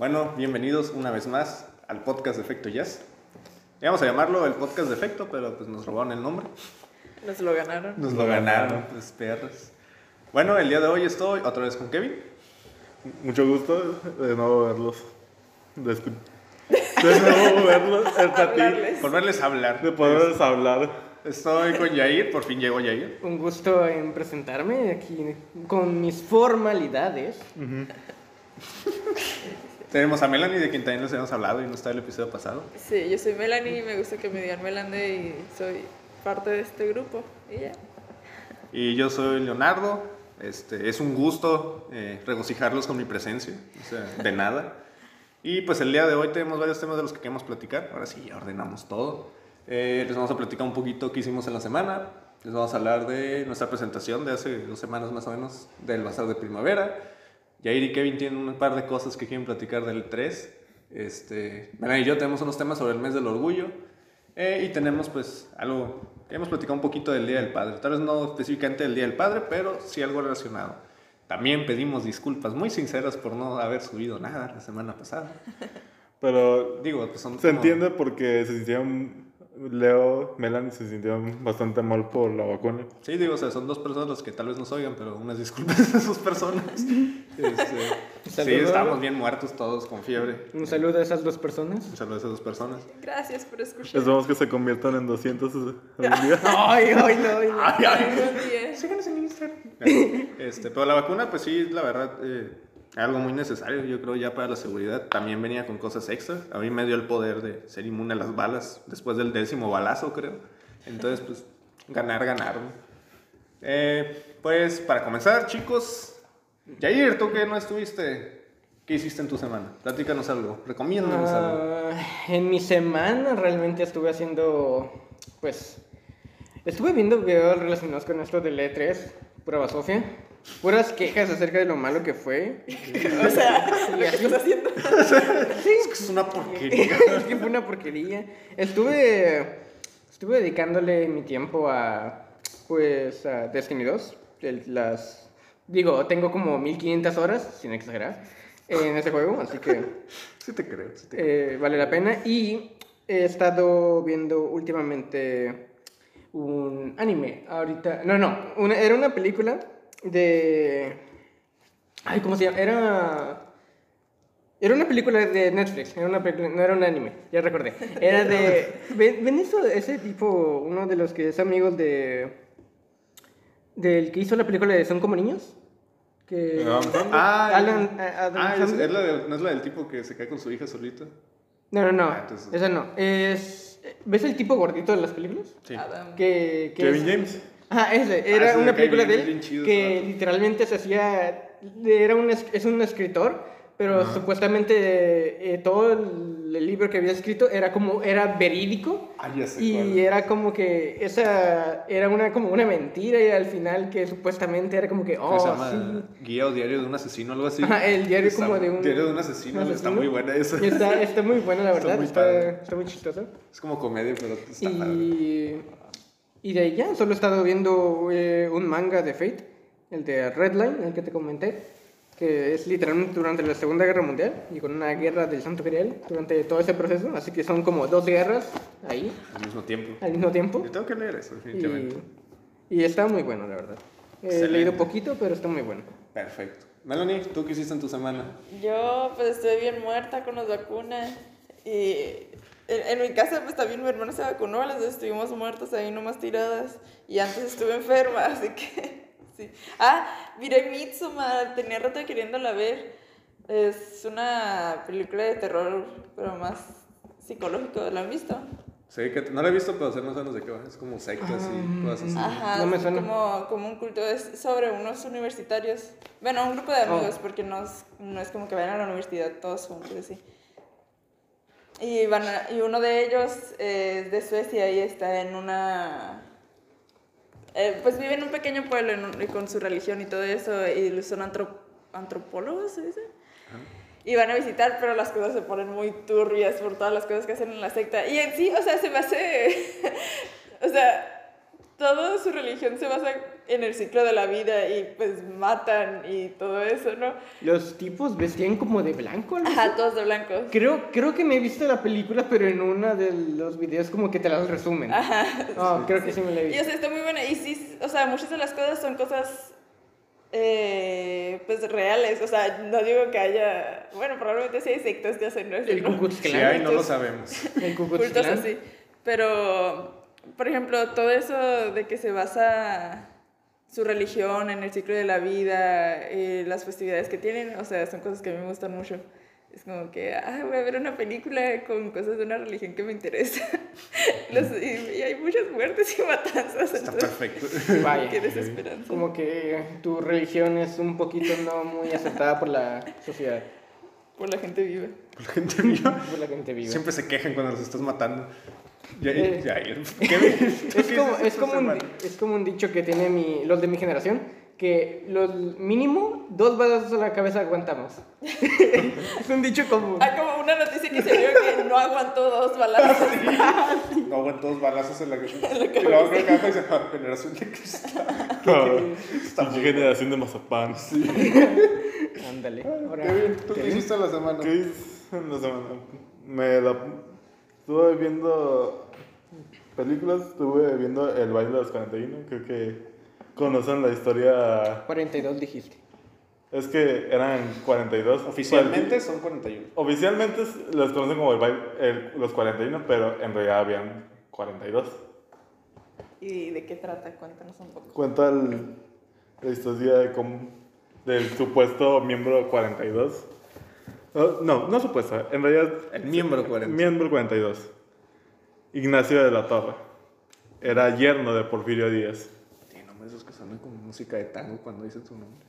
Bueno, bienvenidos una vez más al podcast de Efecto Jazz. Vamos a llamarlo el podcast de Efecto, pero pues nos robaron el nombre. Nos lo ganaron. Nos lo ganaron, pues perros. Bueno, el día de hoy estoy otra vez con Kevin. Mucho gusto de nuevo verlos. De, escu- de nuevo verlos. Hablarles. Por verles hablar. de poderles hablar. Estoy con Yair, por fin llegó Yair. Un gusto en presentarme aquí con mis formalidades. Tenemos a Melanie, de quien también les hemos hablado y no está el episodio pasado. Sí, yo soy Melanie, me gusta que me digan Melande y soy parte de este grupo. Y ya. Y yo soy Leonardo. Este, es un gusto eh, regocijarlos con mi presencia, o sea, de nada. Y pues el día de hoy tenemos varios temas de los que queremos platicar. Ahora sí, ya ordenamos todo. Eh, les vamos a platicar un poquito qué hicimos en la semana. Les vamos a hablar de nuestra presentación de hace dos semanas más o menos del Bazar de Primavera. Yair y Kevin tienen un par de cosas que quieren platicar del 3. Este, Melanie y yo tenemos unos temas sobre el mes del orgullo. Eh, y tenemos pues algo, hemos platicado un poquito del Día del Padre, tal vez no específicamente del Día del Padre, pero sí algo relacionado. También pedimos disculpas muy sinceras por no haber subido nada la semana pasada. Pero Digo, pues son se entiende porque se sintieron. Leo, Melanie se sintieron bastante mal por la vacuna. Sí, digo, o sea, son dos personas las que tal vez nos oigan, pero unas disculpas a esas personas. Este, sí, estábamos bien muertos todos con fiebre. Un saludo a esas dos personas. Un saludo a esas dos personas. Gracias por escuchar. Esperamos que se conviertan en 200 en un día. Ay, ay, no, ay, no. Ay, ay. Síganos en Instagram. Este, pero la vacuna, pues sí, la verdad, eh, algo muy necesario, yo creo, ya para la seguridad. También venía con cosas extra. A mí me dio el poder de ser inmune a las balas después del décimo balazo, creo. Entonces, pues, ganar, ganar. Eh, pues, para comenzar, chicos, Jair, tú que no estuviste, ¿qué hiciste en tu semana? Platícanos algo, recomiéndanos algo. Ah, en mi semana realmente estuve haciendo, pues, estuve viendo videos relacionados con esto del E3, pura basofia, puras quejas acerca de lo malo que fue. O sea, lo que estás haciendo. Es que es una porquería. es que fue una porquería. Estuve, estuve dedicándole mi tiempo a, pues, a Destiny 2. el- las, digo, tengo como 1500 horas, sin exagerar, en ese juego, así que Sí te creo, sí te creo. eh, vale la pena. Y he estado viendo últimamente un anime. Ahorita, no, no, una- era una película de... Ay, ¿cómo se llama? Era... Era una película de Netflix, era una película- no era un anime, ya recordé. Era de... ¿Ven, ven eso, ese tipo, uno de los que es amigos de... Del que hizo la película de Son como niños? Que... Sandler. Ah, Alan- Adam ah, es, es la de- ¿no es la del tipo que se cae con su hija solita? No, no, no, Ah, entonces- esa no. Es... ¿Ves el tipo gordito de las películas? Sí. Adam. Que, que Kevin es- James. Ajá, ese. Ah, Era me una película bien, de él chido, que literalmente se hacía... Era un, es un escritor, pero supuestamente eh, todo el, libro que había escrito era como... Era verídico. Ah, ya sé Y era como que esa era una como una mentira y al final que supuestamente era como que ¿Cómo oh se llama? sí Guía o diario de un asesino, algo así. Ajá, el diario Está- como de un Diario de un asesino, un está asesino. muy buena esa. Y está, está muy buena la Está verdad muy está, está muy chistosa Es como comedia, pero está padre. Y, de ahí ya, solo he estado viendo eh, un manga de Fate, el de Redline, el que te comenté, que es literalmente durante la Segunda Guerra Mundial y con una guerra del Santo Grial durante todo ese proceso, así que son como dos guerras ahí Al mismo tiempo. al mismo tiempo. Yo tengo que leer eso, definitivamente. Y, y está muy bueno, la verdad. He Excelente. leído poquito, pero está muy bueno. Perfecto. Melanie, ¿tú qué hiciste en tu semana? Yo pues estoy bien muerta con las vacunas y en, en mi casa pues también mi hermana se vacunó, las dos estuvimos muertas ahí nomás tiradas y antes estuve enferma, así que sí. Ah, miré Midsommar, tenía rato queriéndola ver. Es una película de terror, pero más psicológico, ¿la han visto? Sí, que no la he visto, pero sé más o menos de qué va. Es como sectas y cosas así. Ajá, No me suena. como, como un culto, es sobre unos universitarios. Bueno, un grupo de amigos, Oh. porque no es, no es como que vayan a la universidad todos juntos, así. Y, van a- y uno de ellos eh, es de Suecia y está en una... eh, pues vive en un pequeño pueblo en y con su religión y todo eso, y son antrop- antropólogos, ¿se dice? Y van a visitar, pero las cosas se ponen muy turbias por todas las cosas que hacen en la secta. Y en sí, o sea, se me hace... o sea, toda su religión se basa en el ciclo de la vida y pues matan y todo eso, ¿no? Los tipos vestían como de blanco. ¿no? Ajá, todos de blanco. Creo, creo que me he visto la película, pero en uno de los videos como que te las resumen. Ajá. Oh, creo que sí me la he Y o visto. sea, está muy buena. Y sí, o sea, muchas de las cosas son cosas, eh, pues, reales. O sea, no digo que haya, bueno, probablemente sí hay sectas que hacen eso, El. Ku Klan. hay, no lo sabemos. El Ku Klux. Pero, por ejemplo, todo eso de que se basa su religión en el ciclo de la vida, eh, las festividades que tienen, o sea, son cosas que a mí me gustan mucho. Es como que, ah, voy a ver una película con cosas de una religión que me interesa. Los- y, y hay muchas muertes y matanzas. Está entonces, perfecto. Vaya. Qué desesperanza. Como que tu religión es un poquito no muy aceptada por la sociedad, Por la gente viva. La gente viva por la gente viva. siempre se quejan cuando los estás matando. Ya, Eh, ya, ¿qué Es como, es, como un, semana? di- es como un dicho que tiene mi, los de mi generación, que los mínimo dos balazos a la cabeza aguantamos. es un dicho común. Hay como una noticia que se vio que no aguantó dos balazos. No, aguantó dos balazos en la cabeza. Y luego creo que abajo dice, "Ah, generación de cristal. Generación de mazapán. Ándale. Qué bien, ¿tú qué ¿qué? hiciste la semana? ¿Qué hice en la semana? Me la... Estuve viendo películas, estuve viendo El baile de los 41. Creo que conocen la historia. 42 dijiste. Es que eran 42. Oficialmente son 41. Oficialmente los conocen como el baile, el- los 41, pero en realidad habían 42. ¿Y de qué trata? Cuéntanos un poco. Cuenta el- la historia de cómo, del supuesto miembro 42. No, no, no supuesto, en realidad El miembro 40. Miembro 42. Ignacio de la Torre. Era yerno de Porfirio Díaz. Tiene nombres esos que suenan como música de tango cuando dicen su nombre.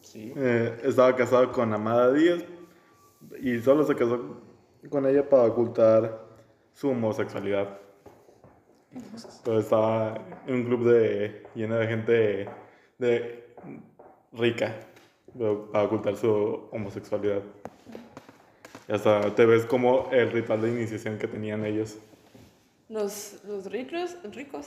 Sí. Eh, estaba casado con Amada Díaz y solo se casó con ella para ocultar su homosexualidad. Entonces estaba en un club de, lleno de gente de, rica pero para ocultar su homosexualidad. Y hasta te ves como el ritual de iniciación que tenían ellos. Los, los ricos, ricos.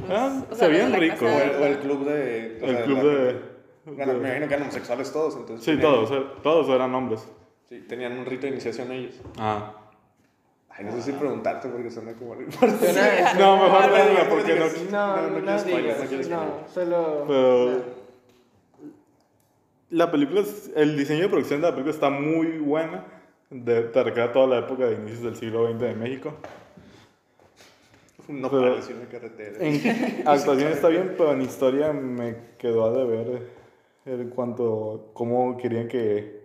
Los- Ah, o se sea, la ricos. O el, o el club de. o El sea, club la- de... Bueno, de- me imagino que eran homosexuales todos, entonces. Sí, tenían- todos, eh, todos eran hombres. Sí, tenían un rito de iniciación ellos. Ah. Ay, no sé si preguntarte porque suena como. Suena- No, mejor no, no diga no porque no. No, No, no, no no la película, el diseño de producción de la película está muy buena. De, te recrea toda la época de inicios del siglo XX de México. No Pero- una carretera. En actuación está bien, pero en historia me quedó a deber en cuanto cómo querían que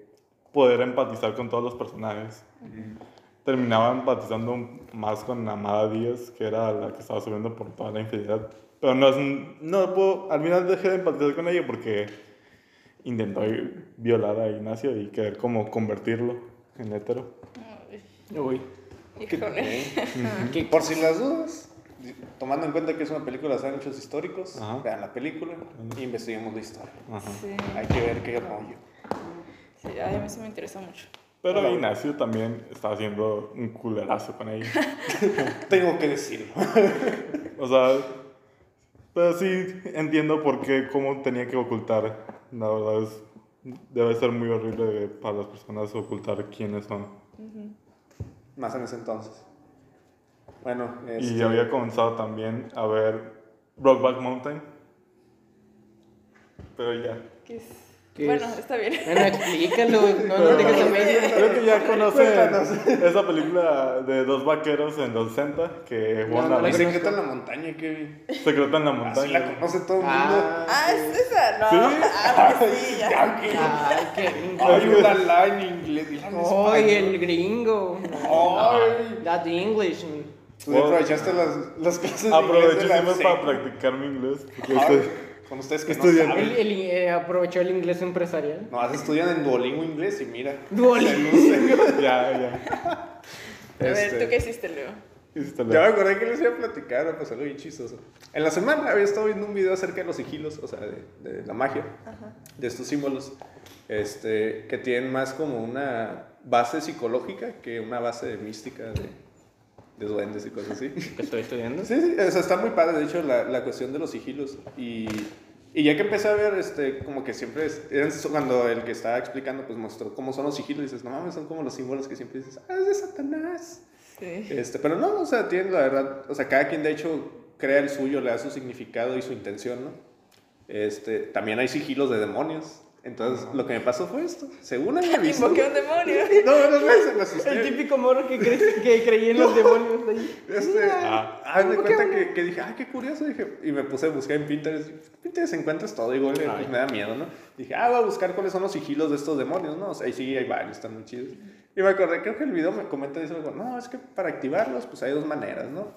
poder empatizar con todos los personajes. Terminaba empatizando más con Amada Díaz, que era la que estaba subiendo por toda la infidelidad. Pero no, no puedo, al final dejé de empatizar con ella porque intentó violar a Ignacio y querer como convertirlo en hetero. Ay, Uy. Híjole. Ok. Por si las dudas, tomando en cuenta que es una película en hechos históricos, Ajá. vean la película e investiguemos la historia. Ajá. Sí, Hay que ver qué rollo. sí, a mí sí me interesa mucho. Pero Hola. Ignacio también estaba haciendo un culerazo con ella. Tengo que decirlo. O sea, pero sí entiendo por qué, cómo tenía que ocultar. La verdad es, debe ser muy horrible para las personas ocultar quiénes son. Más en ese entonces. Bueno, Y este, había comenzado también a ver Brokeback Mountain. Pero ya. ¿Qué es? ¿Qué bueno, es? está bien. Bueno, explícalo, no dejes a medias. Creo que ya conocen esa película de dos vaqueros en los 60 que No, van no ver secreto en la montaña, Kevin. Secreto en la Así la montaña. conoce todo el mundo. Ah, es esa, no. ¿Sí? Ah, pues sí, ya. Kevin. Ay, qué Ay, la en inglés. Ay, el gringo. Ay. That English. Tú aprovechaste las, las clases de inglés la siempre para practicar mi inglés. porque estoy- Con ustedes que estudiando. no saben. él, eh, aprovechó el inglés empresarial. No, estudian en Duolingo inglés y mira. Duolingo. Ya, ya. A ver, Este, ¿tú qué hiciste, Leo? Ya me acordé que les iba a platicar, pues algo bien chistoso. En la semana había estado viendo un video acerca de los sigilos, o sea, de, de la magia, de estos símbolos, este, que tienen más como una base psicológica que una base mística de, de duendes y cosas así. ¿Que estoy estudiando? Sí, sí, o sea, está muy padre, de hecho, la, la cuestión de los sigilos. Y, y ya que empecé a ver, este, como que siempre, es, eran- cuando el que estaba explicando, pues mostró cómo son los sigilos, dices, no mames, son como los símbolos que siempre dices, ah, es de Satanás. Sí. Este, pero no, o sea, tienen la verdad, o sea, cada quien de hecho crea el suyo, le da su significado y su intención, ¿no? Este, también hay sigilos de demonios. Entonces, lo que me pasó fue esto. Según había visto. Invoqué a un demonio. No, no, no, se me asusté. El típico morro que, cre- que creía en los demonios ahí. Este, Ah. ¿cómo cuenta que que, dije, ah, qué curioso, dije, y me puse a buscar en Pinterest, Pinterest encuentras todo, igual pues, me da miedo, ¿no? Dije, ah, voy a buscar cuáles son los sigilos de estos demonios, ¿no? O sea, ahí sí hay varios, están muy chidos. Y me acordé, creo que el video me comenta eso, algo, no, es que para activarlos, pues hay dos maneras, ¿no?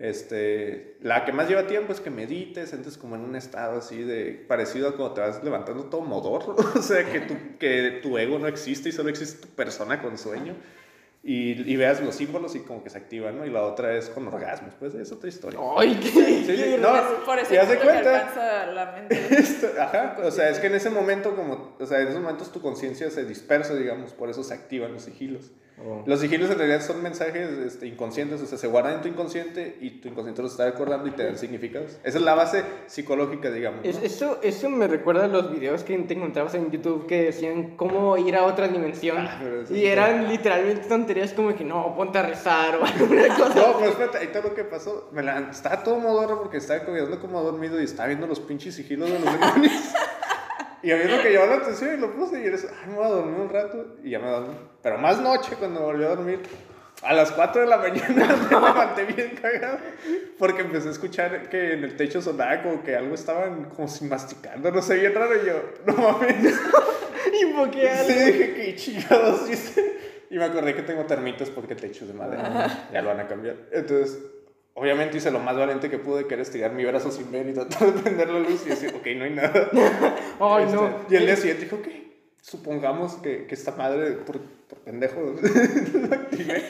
Este, la que más lleva tiempo es que medites, entres como en un estado así de, parecido a cuando te vas levantando todo modorro, o sea, que tu, que tu ego no existe y solo existe tu persona con sueño. Y, y veas los símbolos y como que se activan, ¿no? Y la otra es con orgasmos, pues es otra historia. Ay, qué. Sí, sí, no, Por eso y haz de siento que cuenta. la mente. Esto- Ajá, o sea, es que en ese momento, como, o sea, en esos momentos tu conciencia se dispersa, digamos, por eso se activan los sigilos. Oh. Los sigilos en realidad son mensajes este, inconscientes, o sea, se guardan en tu inconsciente y tu inconsciente los está recordando y te dan significados. Esa es la base psicológica, digamos. ¿no? Es- eso, eso me recuerda a los videos que te encontrabas en YouTube que decían cómo ir a otra dimensión. Ah, y eran literalmente tonterías como que no, ponte a rezar o alguna cosa. No, pero espérate, ahí está lo que pasó. Me la, estaba todo modorro porque estaba quedando como dormido y estaba viendo los pinches sigilos de los demonios. y a mí lo que llamó la atención y lo puse y yo ay, me voy a dormir un rato y ya me dormí. Pero más noche cuando volví a dormir. A las 4 de la mañana me levanté bien cagado porque empecé a escuchar que en el techo sonaba como que algo estaban como si masticando, no sé, bien raro y yo, no mames. Invoqué algo. Sí, dije, qué chingados hice. Y me acordé que tengo termitas porque el techo es de madera. Ya lo van a cambiar. Entonces, obviamente hice lo más valiente que pude, que era estirar mi brazo sin ver y tratar de prender la luz y decir, ok, no hay nada. Ay, Este, no. Y el día siguiente dijo, ok, supongamos que, que esta madre, por, por pendejo, activé.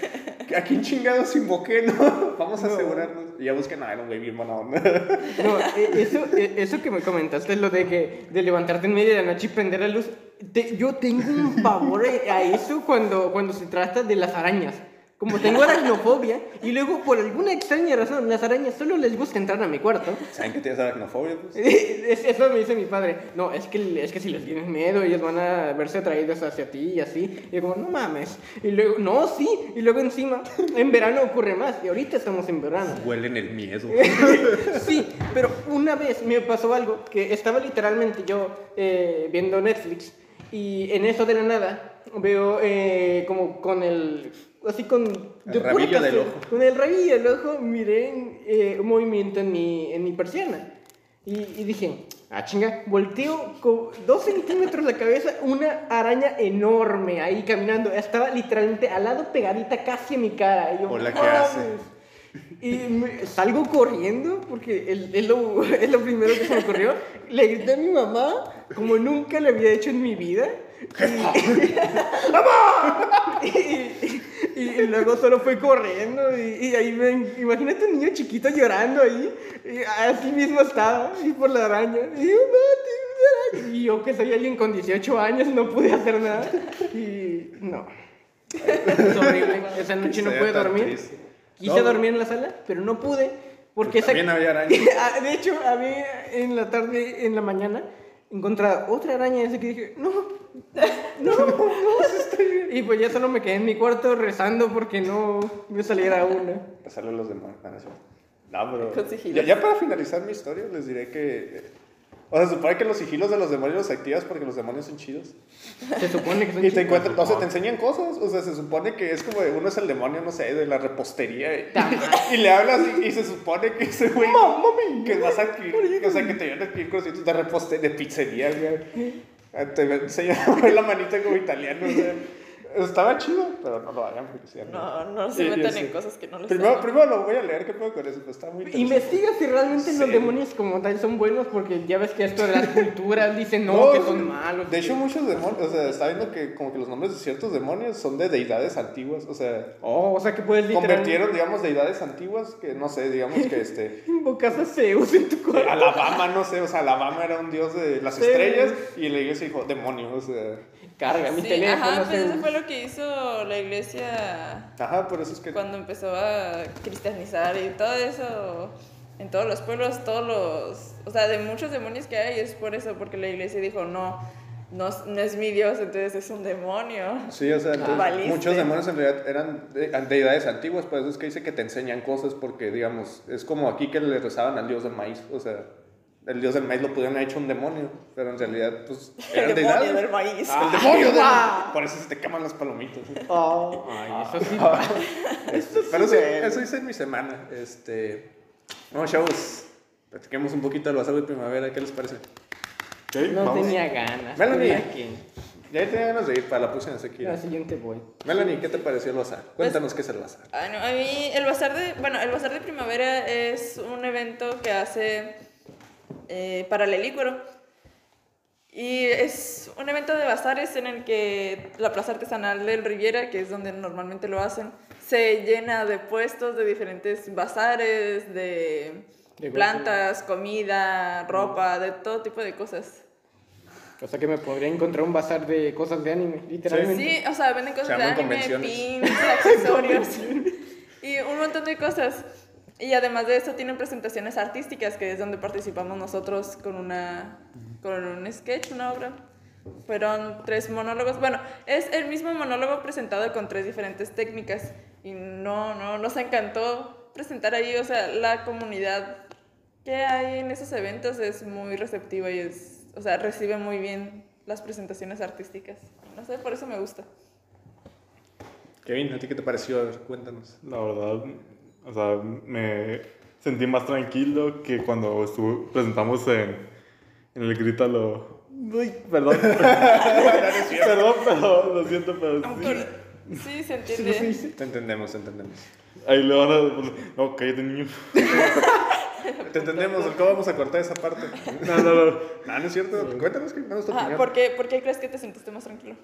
¿A quién chingados invoqué, no? Vamos a No. asegurarnos. Y ya busqué, nada, era un güey bien buena onda. No, eh, eso, eh, eso que me comentaste, lo de que de levantarte en medio de la noche y prender la luz, te- yo tengo un pavor a eso cuando, cuando se trata de las arañas. Como tengo aracnofobia y luego por alguna extraña razón las arañas solo les gusta entrar a mi cuarto. ¿Saben que tienes aracnofobia? Pues? Es- Eso me dice mi padre. No, es que, es que si les tienes miedo, ellos van a verse atraídos hacia ti y así. Y yo como, no mames. Y luego, no, sí. Y luego encima, en verano ocurre más. Y ahorita estamos en verano. Huelen el miedo. Sí, pero una vez me pasó algo que estaba literalmente yo eh, viendo Netflix y en eso de la nada veo eh, como con el así con de pura rabillo del ojo. con el rabillo del ojo miré eh, un movimiento en mi en mi persiana y, y dije ah chinga volteo con dos centímetros la cabeza una araña enorme ahí caminando estaba literalmente al lado pegadita casi a mi cara y yo, Hola, ¿qué hace? Y me- salgo corriendo porque es, es lo, es lo primero que se me ocurrió. Le grité a mi mamá como nunca le había hecho en mi vida. Y. Y, y- y luego solo fue corriendo y, y ahí ven, imagínate un niño chiquito llorando ahí, y así mismo estaba, y por la araña. Y yo. Y yo que soy alguien con 18 años no pude hacer nada. Y no. Es horrible. Esa noche no pude dormir. triste. Quise No. dormir en la sala, pero no pude. Porque esa... También había arañas. Ah, De hecho, a mí en la tarde, en la mañana, encontré otra araña esa que dije, no, no, no, Y pues ya solo me quedé en mi cuarto rezando porque no me saliera una. Pasarle a los demás. No, pero. Ya, ya para finalizar mi historia, les diré que. O sea, se supone que los sigilos de los demonios los activas porque los demonios son chidos. Se supone que son Y te encuentran, o sea, te enseñan cosas. O sea, se supone que es como de uno es el demonio, no sé, de la repostería. Y, y le hablas y, y se supone que ese güey. Que vas a adquirir. O sea, que te van a adquirir cositas de repostería, de pizzería, güey. Ah, Te enseñan la manita como italiano, o sea. Estaba chido, pero no lo hagan porque sí, No, no se metan en cosas que no les Primero, primero lo voy a leer, ¿qué puedo con eso? Pues está muy interesante. Investiga si realmente los demonios como tal son buenos porque ya ves que esto de las culturas dicen no, No, que son malos. De hecho, muchos demonios, o sea, está viendo que como que los nombres de ciertos demonios son de deidades antiguas, o sea, Oh, o sea que puedes literalmente convirtieron, digamos, deidades antiguas que, no sé, digamos que este... invocas a Zeus en tu cuarto. Alabama, no sé, o sea, Alabama era un dios de las estrellas y la iglesia dijo demonio, o sea... Carga mi Sí, teléfono. ajá, pues eso fue lo que hizo la iglesia Ajá, por eso es que... cuando empezó a cristianizar y todo eso en todos los pueblos, todos los, o sea, de muchos demonios que hay es por eso, porque la iglesia dijo, no, no, es- no es mi Dios, entonces es un demonio. Sí, o sea, entonces, muchos demonios en realidad eran de- deidades antiguas, por eso es que dice que te enseñan cosas, porque, digamos, es como aquí que le rezaban al dios del maíz, o sea, el dios del maíz lo pudieron haber hecho un demonio, pero en realidad, pues, El demonio del maíz. El demonio del ¡Ah! Por eso se te queman las palomitas. Ay, eso sí. Este, pero sí, eso hice en mi semana. Este, vamos, chavos, platiquemos un poquito del bazar de primavera, ¿qué les parece? No vamos. tenía ganas. Melanie. Ya tenía ganas de ir para la próxima sequía. La siguiente voy. Melanie, ¿qué te pareció el bazar? Cuéntanos qué es el bazar. Ah, no, a mí el bazar de, bueno, el bazar de primavera es un evento que hace eh, Paralelícuaro. Y es un evento de bazares en el que la plaza artesanal del Riviera, que es donde normalmente lo hacen, se llena de puestos de diferentes bazares, de, De plantas, comida, ropa, de todo tipo de cosas. O sea que me podría encontrar un bazar de cosas de anime, literalmente. Sí, o sea, venden cosas Se de anime, pins, accesorios y un montón de cosas. Y además de eso tienen presentaciones artísticas, que es donde participamos nosotros con una con un sketch, una obra. Fueron tres monólogos. Bueno, es el mismo monólogo presentado con tres diferentes técnicas. Y no, no, nos encantó presentar ahí. O sea, la comunidad que hay en esos eventos es muy receptiva y es, o sea, recibe muy bien las presentaciones artísticas. No sé, por eso me gusta. Kevin, ¿a ti qué te pareció? A ver, cuéntanos. La verdad, o sea, me sentí más tranquilo que cuando estuvo, presentamos en, en el Grítalo. Uy, perdón. perdón, pero lo siento, pero sí. Sí, se entiende. Te entendemos, te entendemos. Ahí le van a. No, cállate, niño. Te entendemos, ¿cómo vamos a cortar esa parte? No, no, no. No, no es cierto. Cuéntanos, ¿qué es tu Ajá, opinión? ¿por, qué, ¿Por qué crees que te sentiste más tranquilo?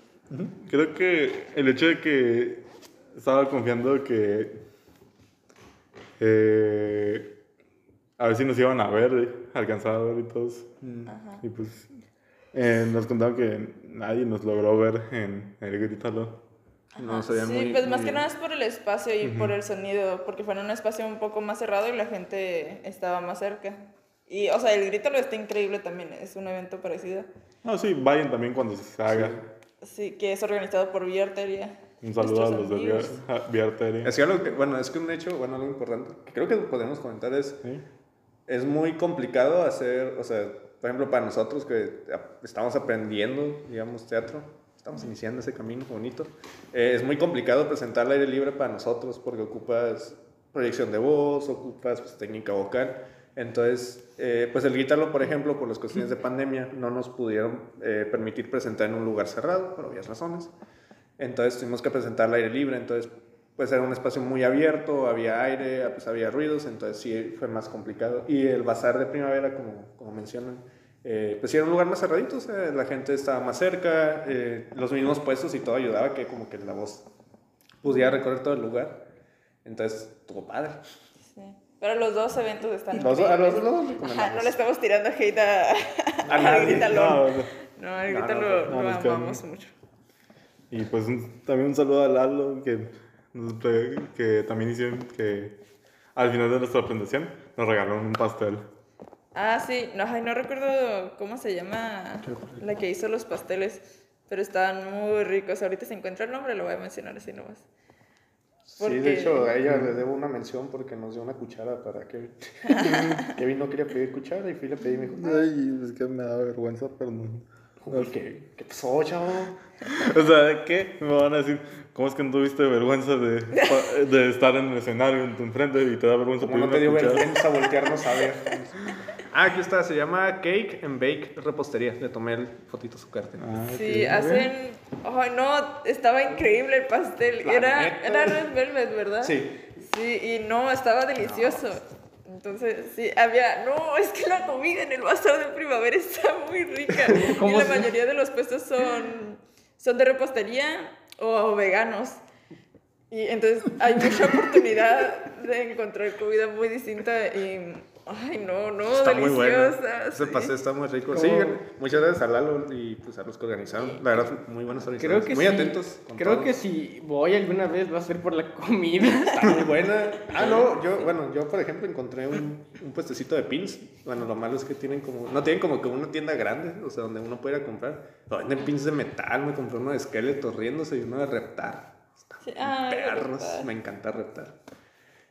Creo que el hecho de que estaba confiando que. Eh, a ver si nos iban a ver, eh, alcanzar a ver y todos. Y pues. eh, nos contaron que nadie nos logró ver en el Grítalo. No, se veía sí, muy- pues más que nada es por el espacio y por el sonido, porque fue en un espacio un poco más cerrado y la gente estaba más cerca. Y, o sea, el grito lo está increíble también, es un evento parecido. No, sí, vayan también cuando se haga. Sí, que es organizado por Vía Arteria. Un saludo a los de Vía, amigos. a- Vía Arteria. Es que algo que, bueno, es que un hecho, bueno, algo importante que creo que podemos comentar es, Sí. es muy complicado hacer, o sea, por ejemplo, para nosotros que estamos aprendiendo, digamos, teatro, estamos iniciando ese camino bonito, eh, es muy complicado presentar al aire libre para nosotros porque ocupas proyección de voz, ocupas pues, técnica vocal. Entonces, eh, pues el guitarro, por ejemplo, por las cuestiones de pandemia, no nos pudieron eh, permitir presentar en un lugar cerrado, por obvias razones. Entonces tuvimos que presentar al aire libre, entonces pues era un espacio muy abierto, había aire, pues había ruidos, entonces sí fue más complicado. Y el bazar de primavera, como, como mencionan, eh, pues sí era un lugar más cerradito, o sea, la gente estaba más cerca, eh, los mismos puestos y todo ayudaba que como que la voz pudiera recorrer todo el lugar. Entonces, estuvo padre. Sí. Pero los dos eventos están Los dos- a los dos Ajá, no le estamos tirando hate a, A nadie. No, no. No, el No, no, Grítalo no, lo amamos mucho. Y pues un- también un saludo a Lalo, que, que también hicieron que al final de nuestra presentación nos regalaron un pastel. Ah, sí, no, ay, no recuerdo cómo se llama la que hizo los pasteles, pero estaban muy ricos. Ahorita se encuentra el nombre, lo voy a mencionar así nomás. Sí, Porque- de hecho, a ella le debo una mención porque nos dio una cuchara para Kevin. Kevin no quería pedir cuchara y fui y le pedí y me dijo, Ay, es que me da vergüenza, pero no. "Uy, ¿qué, ¿qué pasó, chavo? O sea, ¿qué? Me van a decir, ¿cómo es que no tuviste vergüenza de, de estar en el escenario en tu enfrente y te da vergüenza Como no te dio cuchara? vergüenza voltearnos a ver. Ah, aquí está, se llama Cake and Bake Repostería. Le tomé el fotito a su carta. Ah, Sí, hacen... Ay, no, estaba increíble el pastel. La Era, neta. era Red Velvet, ¿verdad? Sí. Sí, y no, estaba delicioso. Entonces, sí, había... No, es que la comida en el bazar de primavera está muy rica. y ¿Cómo la mayoría de los puestos son, son de repostería o veganos. Y entonces hay mucha oportunidad de encontrar comida muy distinta y Ay, no, no, Está muy bueno. deliciosa. Ese sí. está muy rico. Como- Sí, muchas gracias a Lalo y pues a los que organizaron. La verdad, muy buenos Creo organizadores. que muy sí. atentos. con Creo que si voy alguna vez va a ser por la comida. Está muy buena. Ah, no, yo, bueno, yo por ejemplo encontré un, un puestecito de pins. Bueno, lo malo es que tienen como, no tienen como que una tienda grande, o sea, donde uno puede ir a comprar. Pero venden pins de metal, me compré uno de esqueletos riéndose y uno de reptar. Perros, me encanta reptar.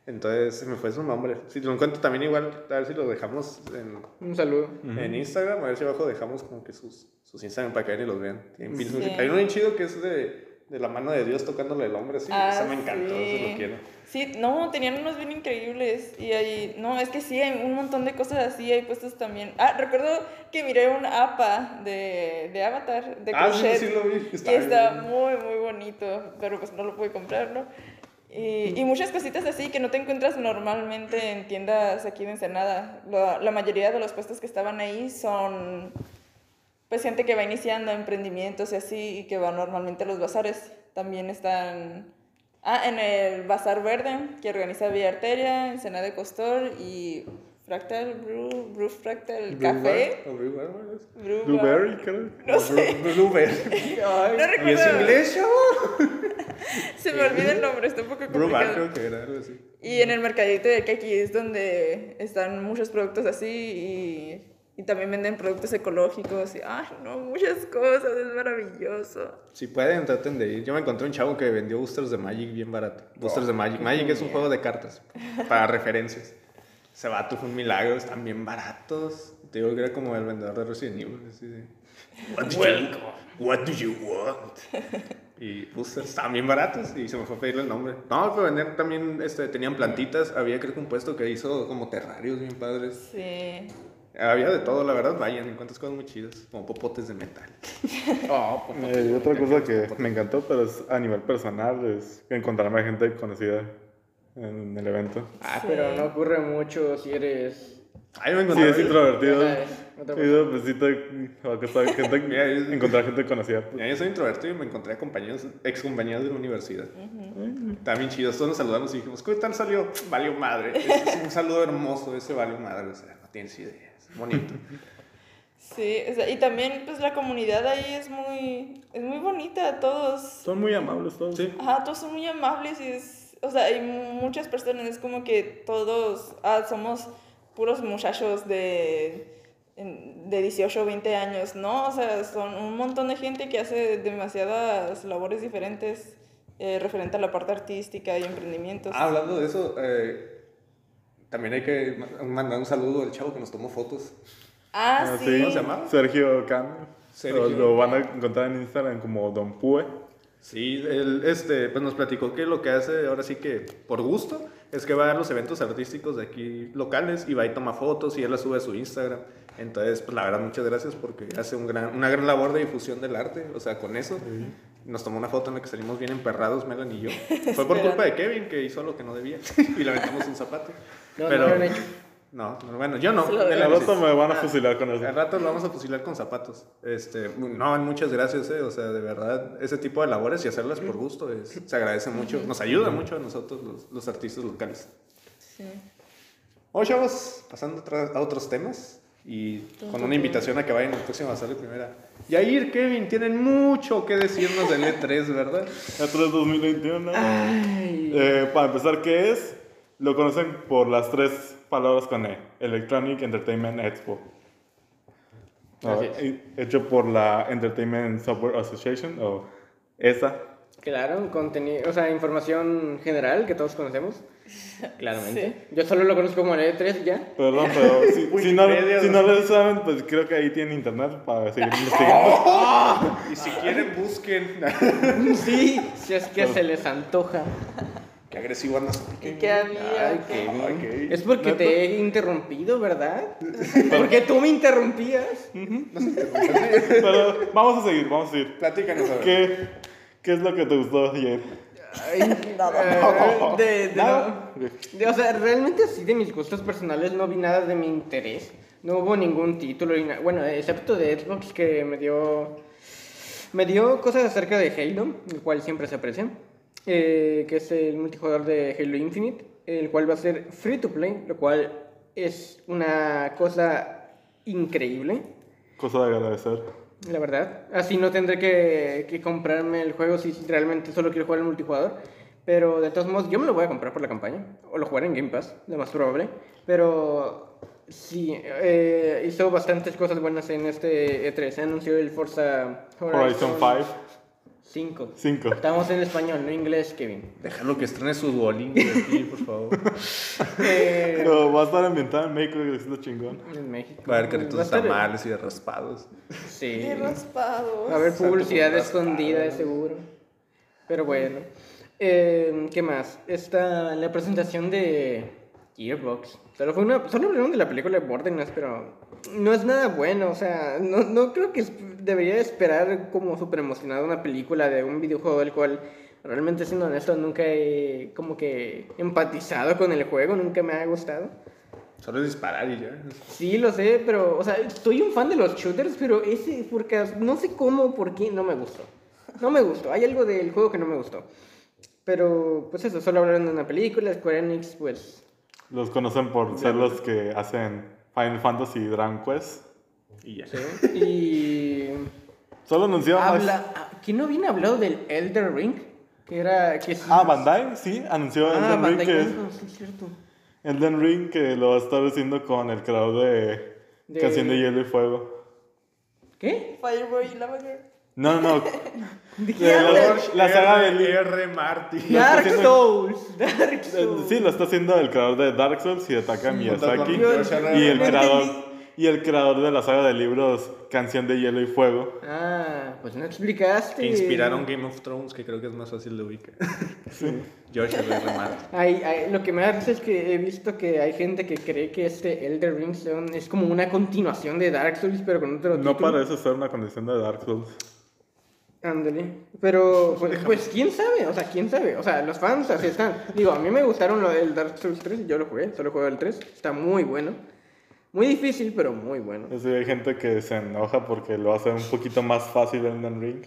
Entonces, se me fue su nombre. Si lo encuentro también igual, a ver si lo dejamos en, Un saludo. en Instagram, a ver si abajo dejamos como que sus, sus Instagram para que vayan y los vean. Sí. Hay uno bien chido que es de, de la mano de Dios tocándole al hombre, sí. Ah, Ese me encantó, sí. lo quiero. Sí, no, tenían unos bien increíbles. Y ahí, no, es que sí, hay un montón de cosas así, hay puestos también. Ah, recuerdo que miré un APA de, de Avatar, de Ah, sí, crochet. sí lo vi. y Está está muy, muy bonito, pero pues no lo pude comprar, ¿no? Y, y muchas cositas así que no te encuentras normalmente en tiendas aquí de Ensenada. La, la mayoría de los puestos que estaban ahí son pues gente que va iniciando emprendimientos y así y que va normalmente a los bazares. También están ah, en el Bazar Verde que organiza Vía Arteria, Ensenada de Costor y Fractal Brew, Brew Fractal Café. Blue Bar, ¿o Blue Bar? Brew Bar. Blueberry, creo. No sé, Blue- Blueberry. no ¿Y recuerdo. es inglés, chavo? Se me olvida el nombre, está un poco complicado. creo que era algo así. Y en el mercadito de aquí es donde están muchos productos así y, y también venden productos ecológicos y, ay, no, muchas cosas, es maravilloso. Si pueden, traten de ir. Yo me encontré un chavo que vendió boosters de Magic bien barato. Boosters de Magic. Magic es un juego de cartas, para referencias. Ese vato fue un milagro, están bien baratos. Te digo que era como el vendedor de Resident Evil. así de, What do, you, what do you want? Y boosters estaban bien baratos y se me fue a pedirle el nombre. No, pero vender también, este, tenían plantitas. Había creo que un puesto que hizo como terrarios bien padres. Sí. Había de todo, la verdad, vayan, encuentras cosas muy chidas, como popotes de metal. Oh, Eh, y otra cosa que me encantó, pero es a nivel personal, es encontrarme gente conocida en el evento. Ah, Sí. pero no ocurre mucho si eres. Ay, me Sí, encontré. es introvertido. Ya sabes, otra Y de pues, sí sabe gente, encontrar gente conocida. Ya, yo soy introvertido y me encontré a compañeros, ex compañeros de la universidad. También chidos, todos nos saludamos y dijimos, ¿qué tal salió? Valió madre. Es, es un saludo hermoso, ese valió madre, o sea, no tienes idea, es bonito. Sí, o sea, y también pues la comunidad ahí es muy, es muy bonita, todos, Son muy amables todos. Sí. ajá, todos son muy amables y es, o sea, hay muchas personas, es como que todos, ah, somos puros muchachos de, de 18 o 20 años, ¿no? O sea, son un montón de gente que hace demasiadas labores diferentes eh, referente a la parte artística y emprendimientos. Ah, hablando de eso, eh, también hay que ma- mandar un saludo al chavo que nos tomó fotos. Ah, Ah, sí. ¿Cómo se llama? Sergio Cano. Sergio. Lo, lo van a encontrar en Instagram como Don Pue. Sí, él este, pues nos platicó que lo que hace ahora sí que por gusto es que va a los eventos artísticos de aquí locales y va y toma fotos y él las sube a su Instagram. Entonces, pues la verdad, muchas gracias porque hace un gran, una gran labor de difusión del arte. O sea, con eso nos tomó una foto en la que salimos bien emperrados, Melan y yo. Fue por culpa de Kevin que hizo lo que no debía y le aventamos un zapato. No, Pero, no no, no, bueno, yo no. Al rato me van a fusilar con eso. Al rato lo vamos a fusilar con zapatos. Este, no, muchas gracias, eh, o sea, de verdad, ese tipo de labores y hacerlas por gusto es- se agradece mucho, nos ayuda mucho a nosotros los, los artistas locales. Sí. Hoy chavos, pasando otra- a otros temas y con una invitación a que vayan al próximo a de primera. Yair, Kevin, tienen mucho que decirnos del E3, ¿verdad? E3 2021. Ay. Eh, para empezar, ¿qué es? Lo conocen por las tres palabras con E. Electronic Entertainment Expo. Ah, hecho por la Entertainment Software Association, o ESA. Claro, contenido, o sea, información general que todos conocemos. Claramente. Yo solo lo conozco como el E3 ya. Perdón, pero si, si no, Wikipedia, si ¿no? no lo saben, pues creo que ahí tienen internet para seguir investigando. Y si quieren, busquen. Sí, si es que se les antoja. Qué agresivo andas. ¿Y qué había? Ay, ¿Qué? qué qué- Es porque te he interrumpido, ¿verdad? Porque tú me interrumpías. Pero vamos a seguir, vamos a seguir. Platícanos a. ¿Qué, qué es lo que te gustó ayer? Ay, eh, de, de, Nada. de- o sea, realmente así de mis gustos personales no vi nada de mi interés. No hubo ningún título, bueno, excepto de Xbox que me dio me dio cosas acerca de Halo, el cual siempre se aprecia, eh, que es el multijugador de Halo Infinite, el cual va a ser free to play, lo cual es una cosa increíble, Cosa de agradecer. la verdad. Así no tendré que, que comprarme el juego si realmente solo quiero jugar el multijugador. Pero de todos modos, yo me lo voy a comprar por la campaña. O lo jugaré en Game Pass, lo más probable. Pero sí, eh, hizo bastantes cosas buenas en este E3. Se anunció el Forza Horizon 5. 5. 5. Estamos en español, no inglés, Kevin. Déjalo que estrene su Duolingo aquí, por favor. Eh, Pero va a estar ambientado en México y es lo chingón. en México. Va a haber carritos de tamales y de raspados. Sí. Qué raspados. Va a haber publicidad escondida, de seguro. Pero bueno. Eh, ¿Qué más? Está la presentación de Gearbox. Solo, fue una, solo hablaron de la película de Borderlands, pero no es nada bueno. O sea, no, no creo que debería esperar como súper emocionado una película de un videojuego del cual realmente, siendo honesto, nunca he como que empatizado con el juego, nunca me ha gustado. Solo es disparar y ya. Sí, lo sé, pero, o sea, soy un fan de los shooters, pero ese, porque no sé cómo, por qué, no me gustó. No me gustó, hay algo del juego que no me gustó. Pero, pues eso, solo hablaron de una película, Square Enix, pues... Los conocen por ser los que hacen Final Fantasy y Dragon Quest. Y ya. Sí. Y... Solo anunciaron más- Habla... ah, ¿Quién no había hablado del Elder Ring? Que era... Que Ah, Bandai, sí, anunció Ah, Elden Ring que sí, es cierto. Elden Ring que lo va a estar haciendo con el creador de, De- Canción de Hielo y Fuego. ¿Qué? Fireboy y Lava Girl. No, no, no. ¿De De la, la saga de Li- R. Martin. Dark Souls, Dark Eh, Souls. Sí, lo está haciendo el creador de Dark Souls y de Taka Miyazaki. Y el creador y el creador de la saga de libros Canción de Hielo y Fuego. Ah, pues no explicaste. Que inspiraron Game of Thrones, que creo que es más fácil de ubicar. George R. R. Martin. Hay- hay- lo que me da risa es que he visto que hay gente que cree que este Elder Ring son- es como una continuación de Dark Souls, pero con otro No título. parece ser una condición de Dark Souls. Ándale. Pero, pues, pues, quién sabe, o sea, quién sabe. O sea, los fans así están. Digo, a mí me gustaron lo del Dark Souls 3, yo lo jugué, solo jugué el 3. Está muy bueno. Muy difícil, pero muy bueno. Sí, hay gente que se enoja porque lo va a hacer un poquito más fácil en Elden Ring.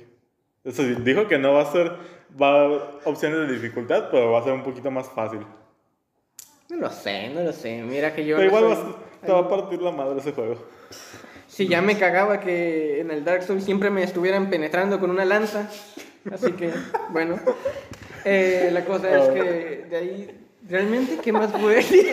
Eso sí, dijo que no va a ser, va a haber opciones de dificultad, pero va a ser un poquito más fácil. No lo sé, no lo sé. Mira que yo. Pero no igual soy- vas- te va a partir la madre ese juego. Sí, ya me cagaba que en el Dark Souls siempre me estuvieran penetrando con una lanza. Así que, bueno. Eh, la cosa es que de ahí, ¿realmente qué más? Sí,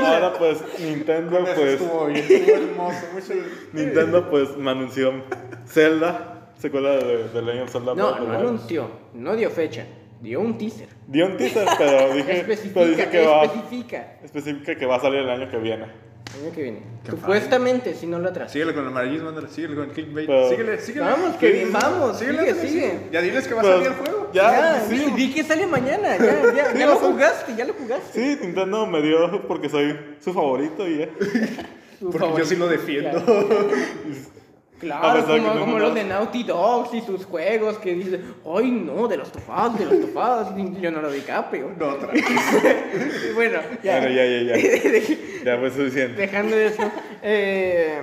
Ahora pues Nintendo pues bien, estuvo hermoso. Mucho... Nintendo pues me anunció Zelda, secuela de, de Legend of Zelda. No, no anunció, no dio fecha, dio un teaser. Dio un teaser, pero dije, Especifica, pero dice que va, especifica. especifica que va a salir el año que viene. El año que viene. Qué Supuestamente, si no lo atrás. Síguele con el amarillismo, ándale, síguele con el clickbait. Pero- síguele, síguele. Vamos, Kevin, vamos, Síguele, sigue, sí. Ya diles que va a salir el juego. Ya, Ya, sí, di, di que sale mañana, ya, ya, Sí, ya lo jugaste, ya lo jugaste. Sí, Nintendo me dio porque soy su favorito y ya. Porque yo sí lo defiendo. Claro, Pesar como, no los de Naughty Dogs y sus juegos que dicen, ay no, de los tofados, de los tofados, y Leonardo DiCaprio. No, otra. Y bueno, ya, Bueno, ya, ya, ya. Ya fue suficiente. dejando eso, eh,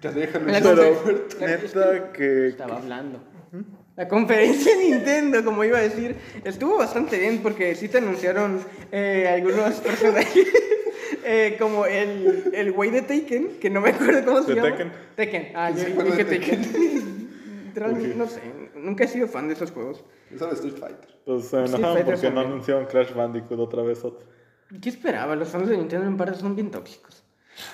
Ya déjalo. La Pero confer- la- neta que... estaba hablando. La conferencia de Nintendo, como iba a decir, estuvo bastante bien porque sí te anunciaron eh, algunos personajes. Eh, como el, el güey de Taken, que no me acuerdo cómo se ¿De llama. Tekken? Tekken. Ah, yo dije de Tekken. Realmente, no sé, nunca he sido fan de esos juegos. Eso de Street Fighter. Pues se Sí, enojaron porque no anunciaron Crash Bandicoot otra vez otro. ¿Qué esperaba? Los fans de Nintendo en parte son bien tóxicos.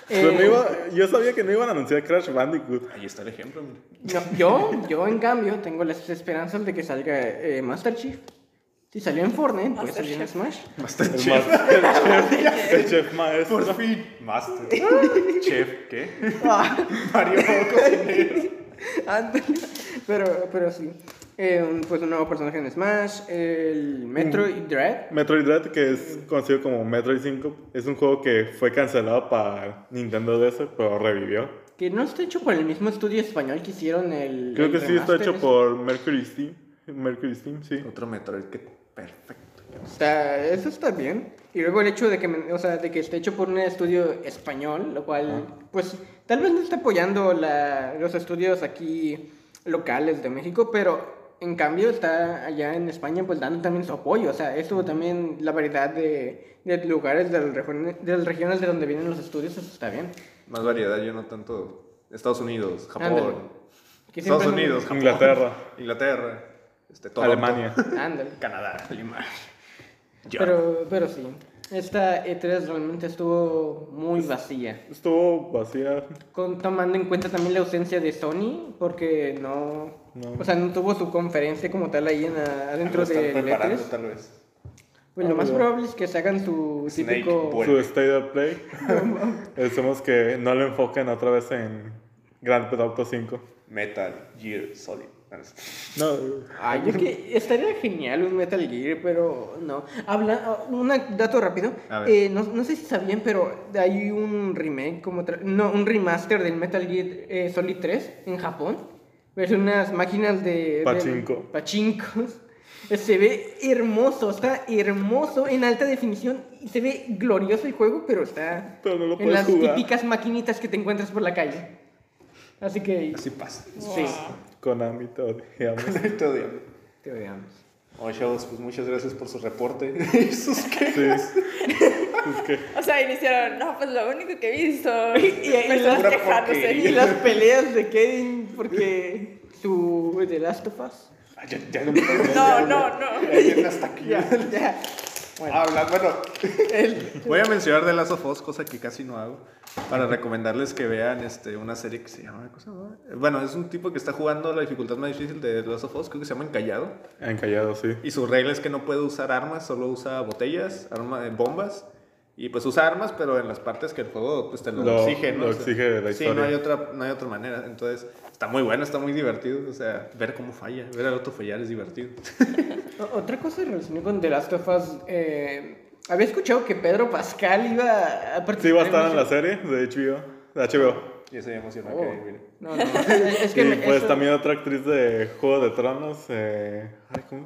Eh, no iba- yo sabía que no iban a anunciar Crash Bandicoot. Ahí está el ejemplo, mira. no, yo, yo, en cambio, tengo las esperanzas de que salga eh, Master Chief. Si salió en Fortnite, puede Master salir en. Smash. Master El, Chef. ma- el chef, el chef maestro. Por fin. Master. Chef, ¿qué? Ah, Mario Cocinero. ándale. pero, pero sí. Eh, pues un nuevo personaje en Smash. El Metroid Dread. Metroid Dread, que es conocido como Metroid 5, es un juego que fue cancelado para Nintendo DS, pero revivió. Que no está hecho por el mismo estudio español que hicieron el. Creo el que sí está hecho por Mercury Steam. Mercury Steam, sí. Otro Metroid que perfecto. O sea, eso está bien. Y luego el hecho de que, o sea, de que esté hecho por un estudio español, lo cual, pues, tal vez no está apoyando la- los estudios aquí locales de México, pero en cambio está allá en España pues dando también su apoyo, o sea, eso también la variedad de, de lugares, de las, regiones, de las regiones de donde vienen los estudios, eso está bien. Más variedad, yo no tanto. Estados Unidos, Japón. Estados Unidos, Japón, Inglaterra. Inglaterra. Este, Toronto, Alemania. Ándale. Canadá. Lima. Yo. Pero, pero sí, esta E3 realmente estuvo muy vacía. Estuvo vacía. Con, tomando en cuenta también la ausencia de Sony, porque no, No. o sea, no tuvo su conferencia como tal ahí en, la- adentro de preparando, E3. tal vez. Pues lo más probable es que se hagan su Snake típico... Su State of Play. Decimos que no lo enfoquen otra vez en Grand Theft Auto 5. Metal Gear Solid. No, Ay, es que estaría genial un Metal Gear, pero no. Habla, un dato rápido. Eh, no, no sé si sabían, pero hay un remake, como no, un remaster del Metal Gear eh, Solid 3 en Japón. Es unas máquinas de... de- Pachinko. pachinkos. Se ve hermoso, está hermoso en alta definición. y Se ve glorioso el juego, pero está Pero no lo en las jugar. típicas maquinitas que te encuentras por la calle. Así que Así pasa. sí, Konami te odiamos. Te odiamos. te odiamos. Oye, chavos, pues muchas gracias por su reporte. y sus quejas. Que O sea, iniciaron, no, pues lo único que he visto. Y- y- quejándose. porquería. Y las peleas de Kevin porque su The Last of Us. Ay, ya, ya no me No, no, no. Ya viene hasta aquí. Ya, ya. Bueno, Habla, bueno. el- Voy a mencionar The Last of Us, cosa que casi no hago, para recomendarles que vean este, una serie que se llama... ¿cómo se llama? Bueno, es un tipo que está jugando la dificultad más difícil de The Last of Us, creo que se llama Encallado. encallado, sí. Y su regla es que no puede usar armas, solo usa botellas, arma, eh, bombas. Y pues usa armas, pero en las partes que el juego pues, te lo, Lo- exige, ¿no? lo exige la Sí, no historia. hay, otra, no hay otra manera. Entonces, está muy bueno, está muy divertido. O sea, ver cómo falla, ver al otro fallar es divertido. Otra cosa relacionada con The Last of Us. eh, había escuchado que Pedro Pascal iba a participar. Sí, va a estar en la serie de HBO. De HBO. Y eso me emociona Oh. que mire. No, no. Es, es que y me- pues eso- también otra actriz de Juego de Tronos. Eh, ay, ¿cómo?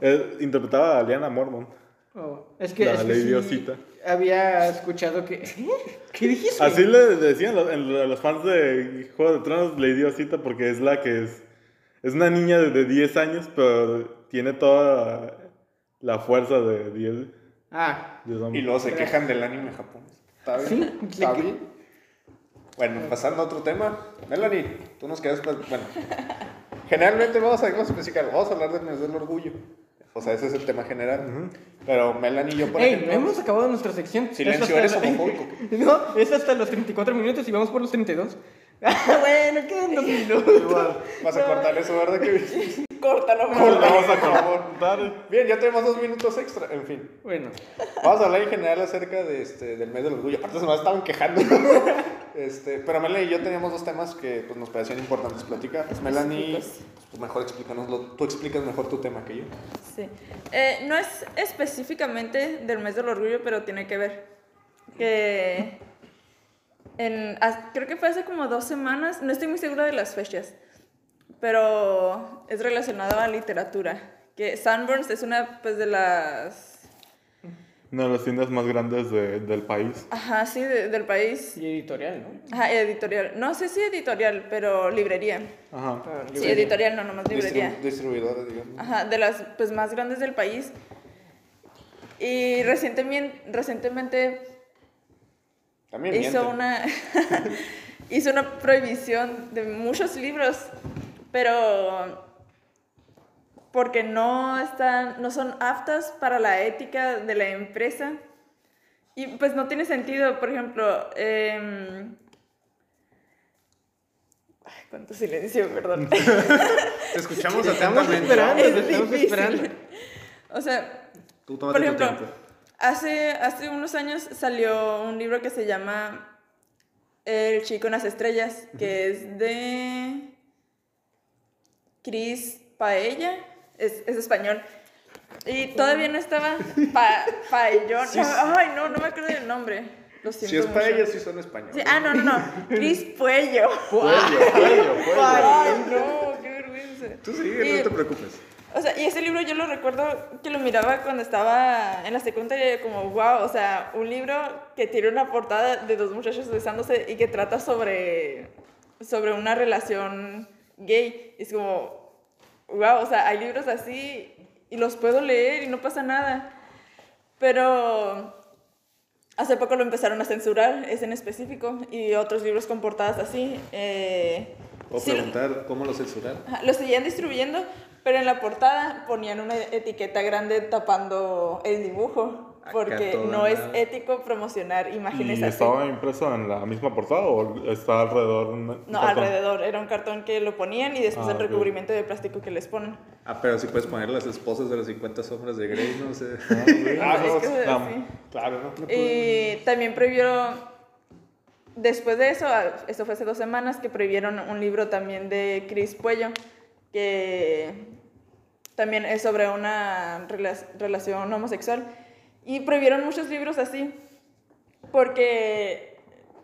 Eh, interpretaba a Liana Mormon. oh, es que, la es que Lady sí Osita. Había escuchado que. ¿Eh? ¿Qué dijiste? Así le decían los, en- los fans de Juego de Tronos, Lady Osita, porque es la que es. Es una niña de, de 10 años, pero tiene toda la fuerza de 10. Ah, de. Y luego se quejan del anime japonés. ¿Está bien? Sí. Bueno, pasando a otro tema. Melanie, tú nos quedas... Bueno, generalmente vamos a irnos especificar. Vamos a hablar del mes del orgullo. O sea, ese es el tema general. Pero Melanie y yo, por Ey, ejemplo... hemos acabado nuestra sección. Silencio, eres homofóbico. No, es hasta los 34 minutos y vamos por los 32. Bueno, quedan dos minutos. Vas a cortar eso, ¿verdad? Que... Córtalo, Lo por vamos a cortar. Bien, ya tenemos dos minutos extra. En fin. Bueno, Vamos a hablar en general acerca de este, del mes del orgullo. Aparte se nos estaban quejando. este, pero Melanie y yo teníamos dos temas que pues, nos parecían importantes platicar. Melanie, Específicos. pues, mejor explícanoslo. Tú explicas mejor tu tema que yo. Sí. Eh, no es específicamente del mes del orgullo, pero tiene que ver. Que en, creo que fue hace como dos semanas, no estoy muy segura de las fechas, pero es relacionado a literatura. Que Sanborns es una pues, de las... Una de las tiendas más grandes de- del país. Ajá, sí, de- del país. y editorial, ¿no? Ajá, editorial. No sé si editorial, pero librería. Ajá. Ah, Sí, librería. editorial, no, nomás librería. Distribu- distribuidora, digamos. Ajá, de las pues, más grandes del país. Y recientemente, recientemente También hizo mienten. una, hizo una prohibición de muchos libros, pero porque no, están, no son aptas para la ética de la empresa. Y pues no tiene sentido, por ejemplo, em, ay, cuánto silencio, perdón. Te escuchamos Estamos atentamente. esperando, Es te estamos esperando. O sea, Tú Por tu ejemplo. Hace, hace unos años salió un libro que se llama El chico en las estrellas, que es de Chris Paella, es, es español. Y todavía no estaba pa, Paellón. Sí, sí. Ay, no, no me acuerdo del nombre. Lo siento Si es para mucho. ella, sí son españoles. Sí, ah, no, no, no. Chris Puello. Ay, no, qué vergüenza. Tú sigue, no te preocupes. O sea, y ese libro yo lo recuerdo que lo miraba cuando estaba en la secundaria, como, wow, o sea, un libro que tiene una portada de dos muchachos besándose y que trata sobre, sobre una relación gay. Es como, wow, o sea, hay libros así y los puedo leer y no pasa nada. Pero hace poco lo empezaron a censurar, ese en específico, y otros libros con portadas así. Eh, O sí, preguntar cómo lo censuraron. Lo seguían distribuyendo, pero en la portada ponían una etiqueta grande tapando el dibujo, Acá porque no es ético promocionar imágenes ¿Y así. estaba impreso en la misma portada o está alrededor? un- No, cartón? alrededor, era un cartón que lo ponían y después Ah, el recubrimiento de plástico que les ponen. Ah, pero sí puedes poner las esposas de los 50 sombras de Grey, no sé. Ah, Es no, que es no. Claro, ¿no? Y también prohibieron, después de eso, ah, esto fue hace dos semanas, que prohibieron un libro también de Chris Puello, que también es sobre una rela- relación homosexual. Y prohibieron muchos libros así, porque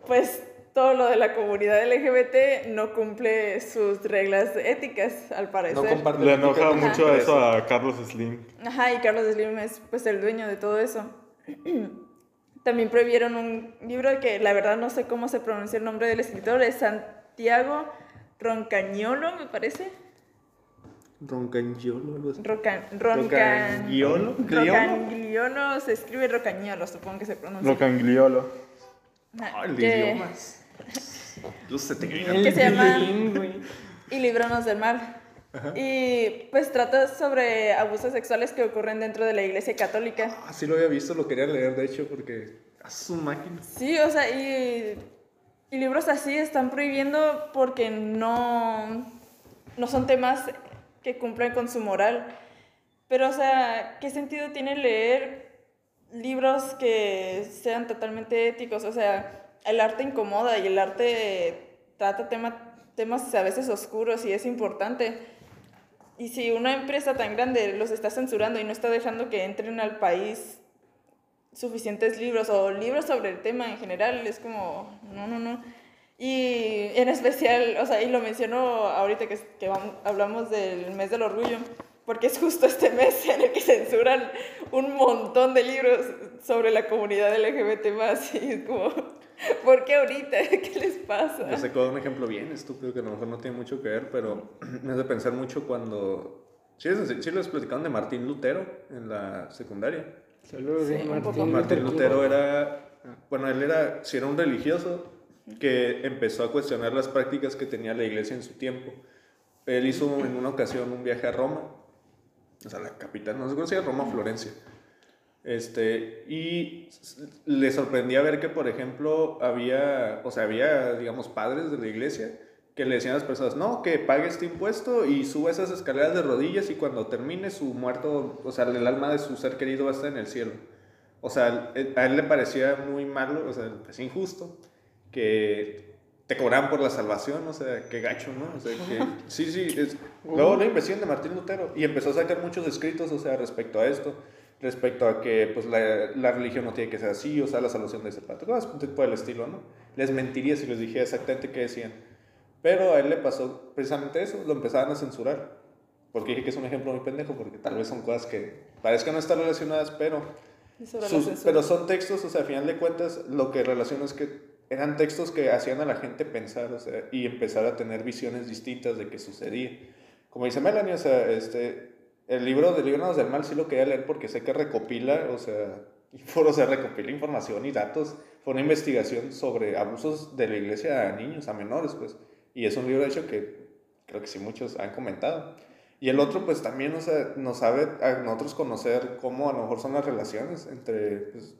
pues todo lo de la comunidad LGBT no cumple sus reglas éticas, al parecer. No comparte Le enoja mucho eso a Carlos Slim. Ajá, y Carlos Slim es pues el dueño de todo eso. También prohibieron un libro que la verdad no sé cómo se pronuncia el nombre del escritor, es Santiago Roncañolo, me parece. Roncangiolo, algo así. Rocan, se escribe Rocañolo, supongo que se pronuncia. Rocangliolo. Ajá, Ah, el de que- idiomas. Lúcete, que se llama- y Líbranos del Mal. Y pues trata sobre abusos sexuales que ocurren dentro de la iglesia católica. Ah, sí lo había visto, lo quería leer, de hecho, porque a su máquina. Sí, o sea, y, y libros así están prohibiendo porque no, no son temas que cumplen con su moral. Pero, o sea, ¿qué sentido tiene leer libros que sean totalmente éticos? O sea, el arte incomoda y el arte trata tema- temas a veces oscuros y es importante. Y si una empresa tan grande los está censurando y no está dejando que entren al país suficientes libros o libros sobre el tema en general, es como, no, no, no. Y en especial, o sea, y lo menciono ahorita que, que vamos- hablamos del mes del orgullo, porque es justo este mes en el que censuran un montón de libros sobre la comunidad LGBT más y es como, ¿por qué ahorita? ¿Qué les pasa? Yo sé que un ejemplo bien estúpido que a lo mejor no tiene mucho que ver, pero me hace pensar mucho cuando... ¿Sí les, sí les platicaron de Martín Lutero en la secundaria? Saludos, Sí, Martín. Martín Lutero era, bueno, él era, si era un religioso que empezó a cuestionar las prácticas que tenía la iglesia en su tiempo. Él hizo en una ocasión un viaje a Roma, o sea, la capital, no sé llama, Roma o Florencia. Este, y le sorprendía ver que, por ejemplo, había, o sea, había, digamos, padres de la iglesia que le decían a las personas, no, que pague este impuesto y suba esas escaleras de rodillas y cuando termine su muerto, o sea, el alma de su ser querido va a estar en el cielo. O sea, a él le parecía muy malo, o sea, es injusto que te cobraran por la salvación, o sea, qué gacho, ¿no? O sea, que, sí, sí, es, luego la investigación de Martín Lutero y empezó a sacar muchos escritos, o sea, respecto a esto, respecto a que, pues, la, la religión no tiene que ser así, o sea, la salvación de ese pato, cosas por el estilo, ¿no? Les mentiría si les dijera exactamente qué decían. Pero a él le pasó precisamente eso, lo empezaban a censurar. Porque dije que es un ejemplo muy pendejo, porque tal vez son cosas que parezcan no estar relacionadas, pero sus- pero son textos, o sea, a final de cuentas, lo que relaciona es que eran textos que hacían a la gente pensar, o sea, y empezar a tener visiones distintas de qué sucedía. Como dice Melanie, o sea, este, el libro de Líbranos del Mal sí lo quería leer porque sé que recopila, o sea, o sea, recopila información y datos. Fue una investigación sobre abusos de la iglesia a niños, a menores, pues. Y es un libro, de hecho, que creo que sí muchos han comentado. Y el otro, pues también, o sea, nos sabe a nosotros conocer cómo a lo mejor son las relaciones entre pues,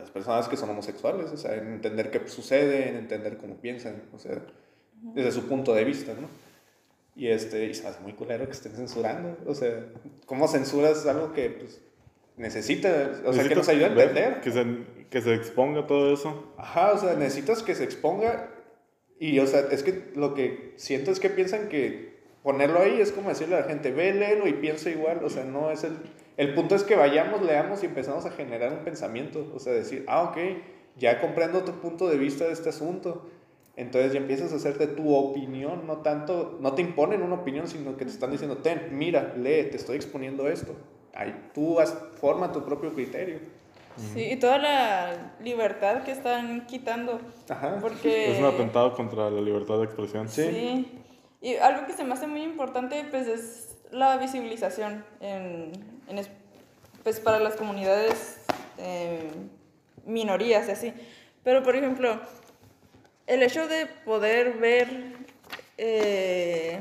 las personas que son homosexuales, o sea, en entender qué sucede, en entender cómo piensan, o sea, desde su punto de vista, ¿no? Y, este, y se me hace muy culero que estén censurando, o sea, ¿cómo censuras algo que pues, necesita, o sea, que nos ayuda a entender? Que se, que se exponga todo eso. Ajá, o sea, necesitas que se exponga y, o sea, es que lo que siento es que piensan que ponerlo ahí es como decirle a la gente, ve, léelo y piensa igual, o sea, no es el... El punto es que vayamos, leamos y empezamos a generar un pensamiento, o sea, decir, ah, ok, ya comprendo tu punto de vista de este asunto, entonces ya empiezas a hacerte tu opinión, no tanto, no te imponen una opinión, sino que te están diciendo, ten, mira, lee, te estoy exponiendo esto, ahí tú haz, forma tu propio criterio. Sí, y toda la libertad que están quitando. Ajá. Porque... Es un atentado contra la libertad de expresión. Sí. Y algo que se me hace muy importante, pues es la visibilización en, es- pues para las comunidades eh, minorías y así. Pero, por ejemplo, el hecho de poder ver eh,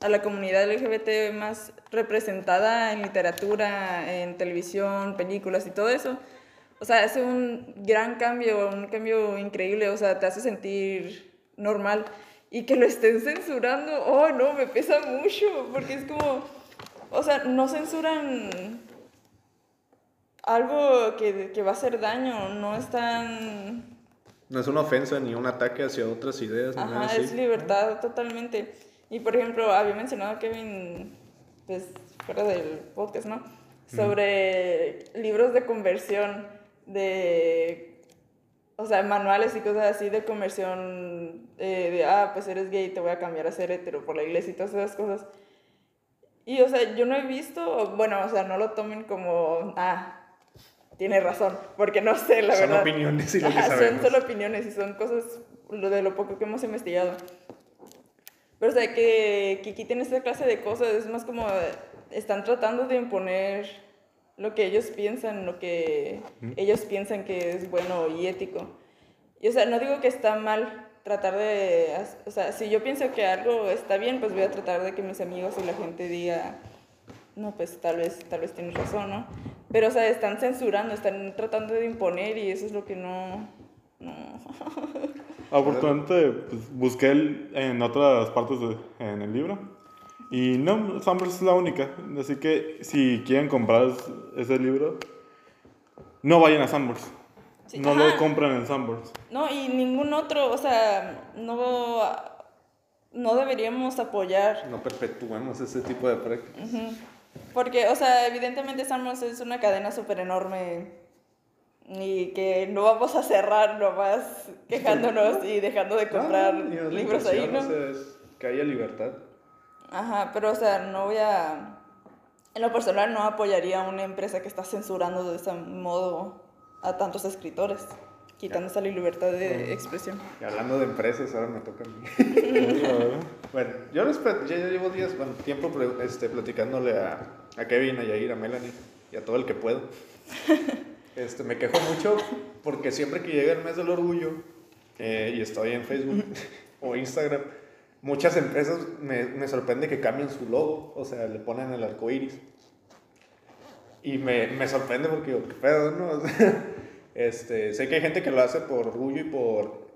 a la comunidad LGBT más representada en literatura, en televisión, películas y todo eso, o sea, hace un gran cambio, un cambio increíble, o sea, te hace sentir normal. Y que lo estén censurando, oh no, me pesa mucho, porque es como, o sea, no censuran algo que, que va a hacer daño, no están... No es una ofensa ni un ataque hacia otras ideas. ni nada Ajá, así. es libertad totalmente. Y por ejemplo, había mencionado Kevin, pues fuera del podcast, ¿no? Sobre libros de conversión, de, o sea, manuales y cosas así de conversión, eh, de, ah, pues eres gay, te voy a cambiar a ser hetero por la iglesia y todas esas cosas. Y, o sea, yo no he visto, bueno, o sea, no lo tomen como, ah, tiene razón, porque no sé, la Son verdad. opiniones y lo que sabemos. Son solo opiniones y son cosas lo de lo poco que hemos investigado. Pero, o sea, que, que quiten esta clase de cosas es más como están tratando de imponer lo que ellos piensan, lo que ellos piensan que es bueno y ético. Y, o sea, no digo que está mal tratar de, o sea, si yo pienso que algo está bien, pues voy a tratar de que mis amigos y la gente diga, no, pues tal vez, tal vez tienes razón, ¿no? Pero, o sea, están censurando, están tratando de imponer y eso es lo que no, no. Afortunadamente, pues, busqué el- en otras partes de- en el libro. Y no, Summers es la única. Así que si quieren comprar es- ese libro, no vayan a Summers. Sí, no ajá. lo compran en Summers. No, y ningún otro, o sea, no, no deberíamos apoyar No perpetuemos ese tipo de prácticas. Porque, o sea, evidentemente Samos es una cadena súper enorme y que no vamos a cerrar nomás quejándonos y dejando de comprar libros ahí, ¿no? o sea, es que haya libertad. Ajá, pero, o sea, no voy a... En lo personal no apoyaría a una empresa que está censurando de ese modo a tantos escritores, quitándose la libertad de expresión. Y hablando de empresas, ahora me toca a mí. Bueno, yo les ya llevo días, bueno, tiempo este, platicándole a, a Kevin, a Yair, a Melanie y a todo el que puedo. Este, me quejo mucho porque siempre que llega el mes del orgullo eh, y estoy en Facebook o Instagram, muchas empresas me, me sorprende que cambien su logo, o sea, le ponen el arco iris. Y me, me sorprende porque digo, qué pedo, ¿no? O sea, este, sé que hay gente que lo hace por orgullo y por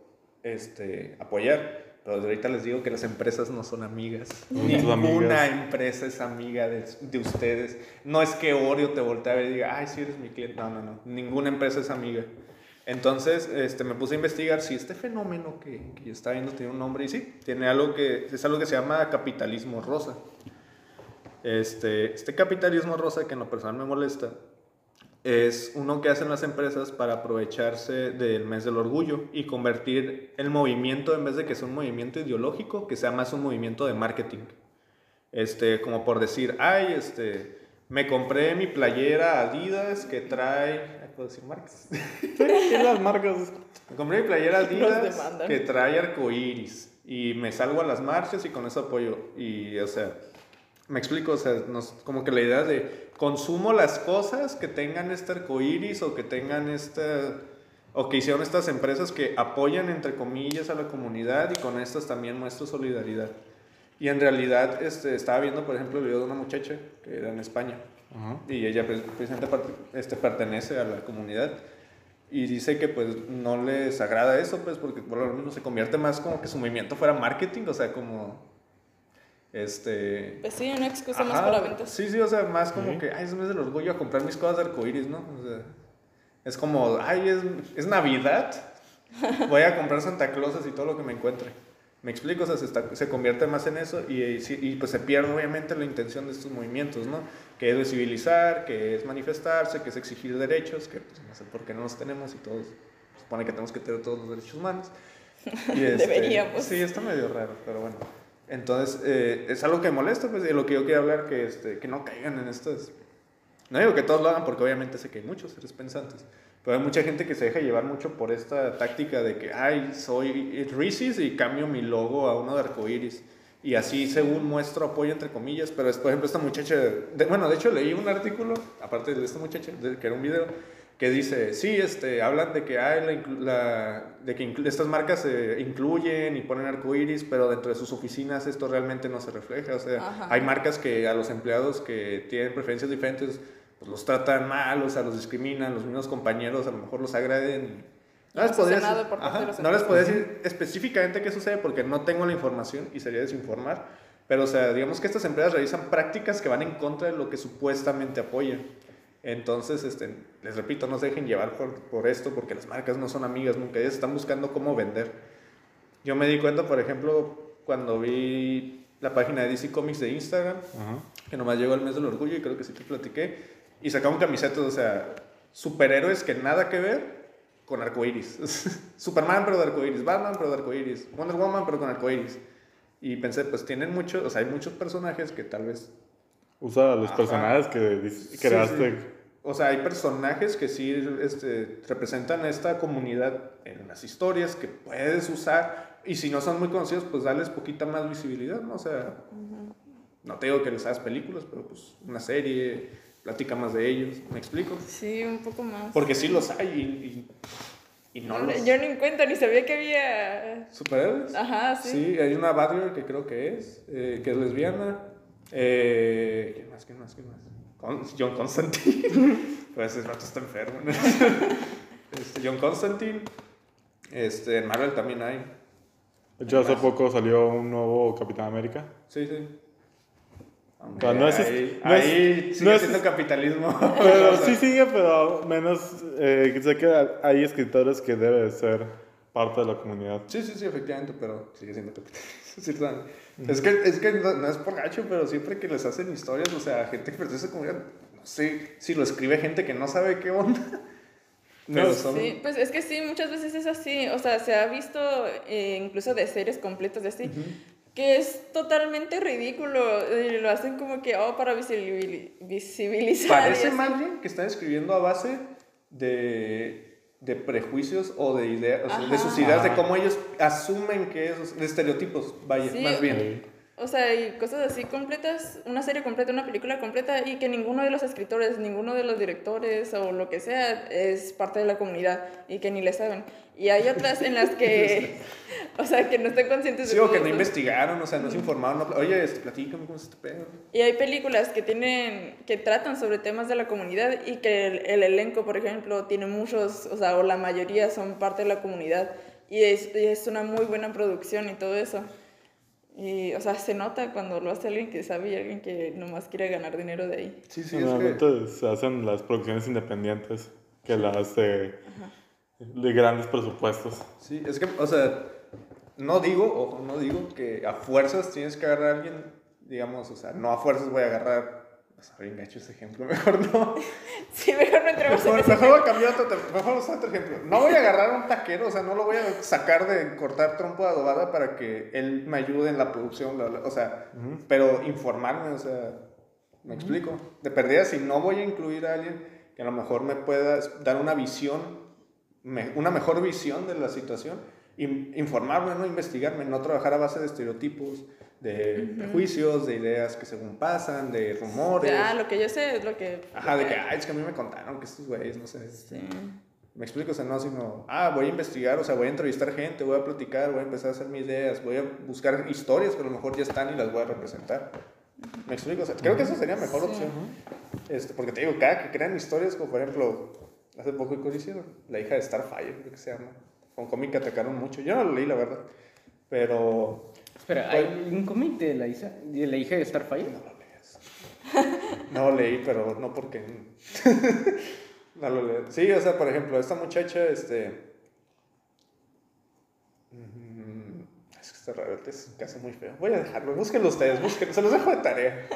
este, apoyar, pero desde ahorita les digo que las empresas no son amigas. No Ninguna amigas. empresa es amiga de, de ustedes. No es que Oreo te voltee a ver y diga, ay, sí eres mi cliente. No, no, no. Ninguna empresa es amiga. Entonces, este, me puse a investigar si este fenómeno que, que yo estaba viendo tiene un nombre y sí, tiene algo que, es algo que se llama capitalismo rosa. Este, este capitalismo rosa que en lo personal me molesta es uno que hacen las empresas para aprovecharse del mes del orgullo y convertir el movimiento, en vez de que sea un movimiento ideológico, que sea más un movimiento de marketing. Este, como por decir, ay, este, me compré mi playera Adidas que trae, ¿puedo decir marcas? Sí, las marcas. Me compré mi playera Adidas que trae arcoíris y me salgo a las marchas y con eso apoyo. Y, o sea, me explico, o sea, nos- como que la idea de consumo las cosas que tengan este arcoíris o que tengan esta. o que hicieron estas empresas que apoyan, entre comillas, a la comunidad y con estas también muestro solidaridad. Y en realidad este, estaba viendo, por ejemplo, el video de una muchacha que era en España. Y ella precisamente este, pertenece a la comunidad. Y dice que pues no les agrada eso, pues porque por lo mismo se convierte más como que su movimiento fuera marketing, o sea, como... Este... Pues sí, una excusa más Ajá, para ventas. Sí, sí, o sea, más como Sí. que, ay, es mes del orgullo a comprar mis cosas de arcoíris, ¿no? O sea, es como, ay, es, es Navidad, voy a comprar Santa Clauses y todo lo que me encuentre. Me explico, o sea, se, está- se convierte más en eso y, y y, pues se pierde obviamente la intención de estos movimientos, ¿no? Que es visibilizar, que es manifestarse, que es exigir derechos, que pues, no sé por qué no los tenemos y todos, supone que tenemos que tener todos los derechos humanos. Y, este, Deberíamos. Sí, está medio raro, pero bueno. Entonces, eh, es algo que molesta, pues, de lo que yo quiero hablar, que, este, que no caigan en estas... No digo que todos lo hagan, porque obviamente sé que hay muchos seres pensantes, pero hay mucha gente que se deja llevar mucho por esta táctica de que, ay, soy Reese's y cambio mi logo a uno de arcoiris. y así según muestro apoyo entre comillas, pero es, por ejemplo esta muchacha, de- bueno, de hecho leí un artículo, aparte de esta muchacha, de- que era un video, que dice, sí, este, hablan de que hay la, la- de que estas marcas se incluyen y ponen arcoíris, pero dentro de sus oficinas esto realmente no se refleja, o sea, Ajá. hay marcas que a los empleados que tienen preferencias diferentes, pues los tratan mal, o sea, los discriminan, los mismos compañeros a lo mejor los agreden. No les, No se podría decir, ajá, no les podría decir específicamente qué sucede porque no tengo la información y sería desinformar. Pero, o sea, digamos que estas empresas realizan prácticas que van en contra de lo que supuestamente apoyan. Entonces, este, les repito, no se dejen llevar por, por esto porque las marcas no son amigas nunca. Ellas están buscando cómo vender. Yo me di cuenta, por ejemplo, cuando vi la página de DC Comics de Instagram, Ajá. que nomás llegó el mes del orgullo y creo que sí te platiqué, y sacaron camisetas, o sea, superhéroes que nada que ver con arcoiris. Superman pero de arcoiris, Batman pero de arcoiris, Wonder Woman pero con arcoiris. Y pensé, pues tienen muchos, o sea, hay muchos personajes que tal vez... Usa los Ajá. personajes que dis- Sí, creaste. sí. O sea, hay personajes que sí este, representan esta comunidad en las historias que puedes usar y si no son muy conocidos, pues darles poquita más visibilidad, ¿no? O sea, no te digo que les hagas películas, pero pues una serie, platica más de ellos, ¿me explico? Sí, un poco más. Porque sí los hay y, y, y no los... Yo ni en cuenta, ni sabía que había... ¿Superhéroes? Ajá, sí. Sí, hay una Batgirl que creo que es, eh, que es lesbiana. Eh, ¿Quién más? ¿Quién más? ¿Quién más? John Constantine. pues ese rato está enfermo. ¿no? Este, John Constantine. Este, en Marvel también hay. De hecho, hace poco salió un nuevo Capitán América. Sí, sí. Aunque Pero no es- ahí, no es- ahí sigue no es- siendo capitalismo. Pero O sea, sí sigue, pero menos. eh, sé que hay escritores que deben ser parte de la comunidad. Sí, sí, sí, efectivamente, pero sigue siendo capitalismo. Es que, es que no, no es por gacho, pero siempre que les hacen historias, o sea, gente que pertenece a esa comunidad, no sé si lo escribe gente que no sabe qué onda. Pero No, son- Sí, pues es que sí, muchas veces es así. O sea, se ha visto eh, incluso de series completas de así, que es totalmente ridículo. Lo hacen como que, oh, para visibili- visibilizar. Parece más bien que están escribiendo a base de, de prejuicios o de ideas, o sea, de sus ideas, de cómo ellos asumen que es, de estereotipos, vaya, Sí, más bien. O sea, y cosas así completas, una serie completa, una película completa, y que ninguno de los escritores, ninguno de los directores o lo que sea es parte de la comunidad y que ni le saben. Y hay otras en las que, o sea, que no están conscientes Sí, de o todo que no investigaron, o sea, no se informaron. no- Oye, este, platícame cómo es este pedo. Y hay películas que tienen, que tratan sobre temas de la comunidad y que el, el elenco, por ejemplo, tiene muchos, o sea, o la mayoría son parte de la comunidad. Y es, y es una muy buena producción y todo eso. Y, o sea, se nota cuando lo hace alguien que sabe y alguien que nomás quiere ganar dinero de ahí. Sí, sí, es que... Normalmente se hacen las producciones independientes que las de, de grandes presupuestos. Sí, es que, o sea, no digo, ojo, no digo que a fuerzas tienes que agarrar a alguien, digamos, o sea, no a fuerzas voy a agarrar, o sea, bien gacho ese ejemplo, mejor no. Sí, mejor no entremos en Mejor, ese mejor voy a cambiar otro, mejor usar otro ejemplo. No voy a agarrar a un taquero, o sea, no lo voy a sacar de cortar trompo de adobada para que él me ayude en la producción, bla, bla, o sea, pero informarme, o sea, me explico. De perdida, si no voy a incluir a alguien que a lo mejor me pueda dar una visión, me- una mejor visión de la situación, in- informarme, ¿no? Investigarme, no trabajar a base de estereotipos, de prejuicios, de ideas que según pasan, de rumores. Ya, lo que yo sé es lo que... Ajá, de que, ay, es que a mí me contaron que estos güeyes, no sé. Sí. Me explico, o sea, no, sino, ah, voy a investigar, o sea, voy a entrevistar gente, voy a platicar, voy a empezar a hacer mis ideas, voy a buscar historias que a lo mejor ya están y las voy a representar. Me explico, o sea, creo que esa sería mejor Sí. opción. Este, porque te digo, cada que crean historias, como por ejemplo, hace poco que hicieron, la hija de Starfire, creo que se llama. Con cómic que atacaron mucho. Yo no lo leí, la verdad. Pero Espera, ¿hay un cómic de la hija de, la hija de Starfire? no lo lees. No lo leí, pero no porque. no lo leí. Sí, o sea, por ejemplo, esta muchacha, este. mm, Es que está raro, es un caso muy feo. Voy a dejarlo, búsquenlo ustedes, búsquenlo, se los dejo de tarea.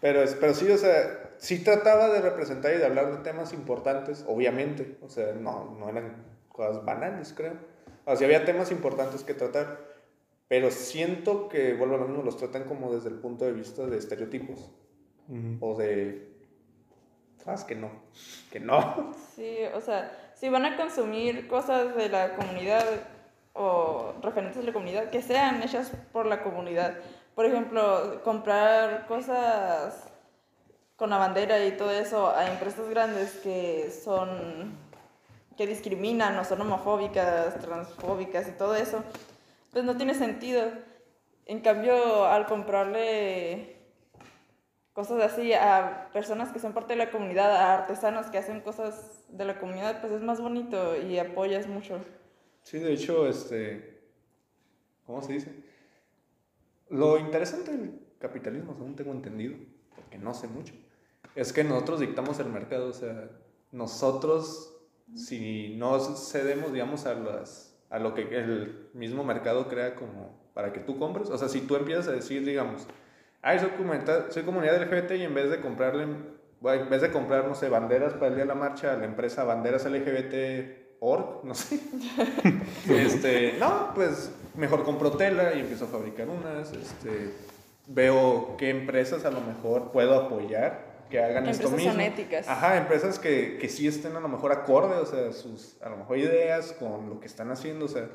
Pero, es- pero sí, o sea, sí trataba de representar y de hablar de temas importantes, obviamente. O sea, no, no eran cosas banales, creo. O sea, había temas importantes que tratar. Pero siento que, vuelvo a lo mismo, los tratan como desde el punto de vista de estereotipos. O de. ¿Sabes que no? Que no. Sí, o sea, si van a consumir cosas de la comunidad o referentes de la comunidad, que sean hechas por la comunidad. por ejemplo, comprar cosas con la bandera y todo eso a empresas grandes que son que discriminan o son homofóbicas, transfóbicas y todo eso, pues no tiene sentido. En cambio, al comprarle cosas así a personas que son parte de la comunidad, a artesanos que hacen cosas de la comunidad, pues es más bonito y apoyas mucho. Sí, de hecho, este, ¿cómo se dice? Lo interesante del capitalismo, según tengo entendido, porque no sé mucho, es que nosotros dictamos el mercado, o sea, nosotros, si no cedemos, digamos, a, las, a lo que el mismo mercado crea como para que tú compres, o sea, si tú empiezas a decir, digamos, ay, soy comunidad, soy comunidad LGBT y en vez de comprarle, bueno, en vez de comprar, no sé, banderas para el día de la marcha a la empresa Banderas LGBT org, no sé. este, no, pues mejor compro tela y empiezo a fabricar unas. Este, veo qué empresas a lo mejor puedo apoyar que hagan esto Empresas mismo. son éticas. Ajá, empresas que, que sí estén a lo mejor acorde, o sea, sus a lo mejor ideas con lo que están haciendo, o sea,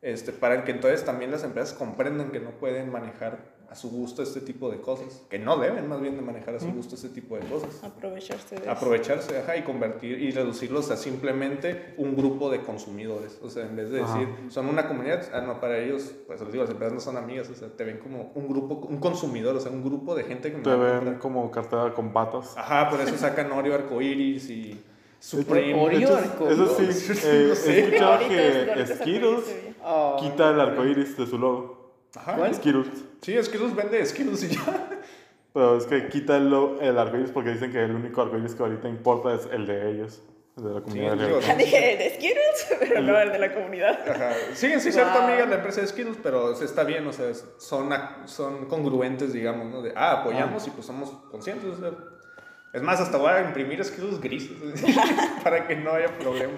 este, para que entonces también las empresas comprendan que no pueden manejar a su gusto este tipo de cosas, que no deben más bien de manejar a su gusto este tipo de cosas Aprovecharse de eso. aprovecharse ajá, y convertir y reducirlos a simplemente un grupo de consumidores. O sea, en vez de Ajá. decir, son una comunidad, ah, no, para ellos, pues les digo, las empresas no son amigas, o sea, te ven como un grupo, un consumidor, o sea, un grupo de gente que me Te ven comprar. como cartera con patas. Ajá, por eso sacan Oreo arcoiris y Supreme. Oreo Eso- sí, No eh, sé. he escuchado que Skittles Oh. quita el arcoíris de su logo. Ajá. ¿Cuál? Skittles. Sí, Skittles vende Skittles y ya. Pero es que quita el, el arcoíris porque dicen que el único arcoíris que ahorita importa es el de ellos, el de la comunidad digo, LGBT. Ya dije de Skittles, pero no el de la comunidad. Ajá. Ser tu Wow. amiga la empresa de Skittles, pero está bien, o sea, son, son congruentes, digamos, ¿no? De, ah, apoyamos y pues somos conscientes, o sea. Es más, hasta voy a imprimir Skittles grises para que no haya problema.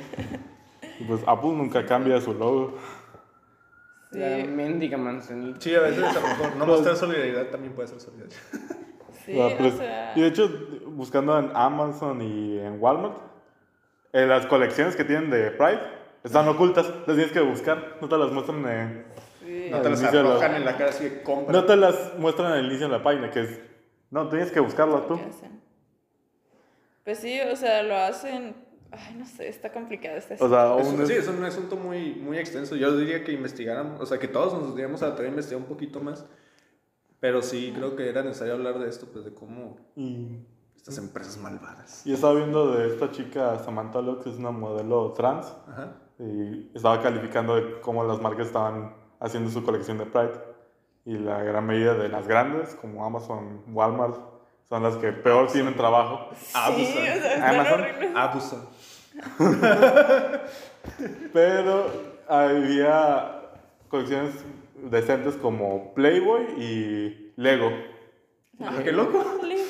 Y pues Apple nunca cambia su logo. La Sí. mendiga manzanita. Sí, a veces a lo mejor no mostrar solidaridad también puede ser solidaridad. Sí, o sea, Y de hecho, buscando en Amazon y en Walmart, en las colecciones que tienen de Pride están ocultas, las tienes que buscar, no te las muestran en, sí. No te las la- arrojan en la cara así de compra. no te las muestran al inicio de la página, que es, no, tienes que buscarlas tú. Pues sí, o sea, lo hacen. Ay, no sé, está complicado este O sea, Es- sí, es un asunto muy, muy extenso. Yo diría que investigáramos, o sea, que todos nos diríamos a tratar de investigar un poquito más. Pero sí, creo que era necesario hablar de esto, pues de cómo y, estas empresas malvadas. y estaba viendo de esta chica Samantha Lux, que es una modelo trans, Ajá. y estaba calificando de cómo las marcas estaban haciendo su colección de Pride. Y la gran mayoría de las grandes, como Amazon, Walmart, son las que peor tienen trabajo. Sí, Abusan. o sea, Amazon. Abusan. Pero había colecciones decentes como Playboy y Lego. Ah, ¡Qué loco!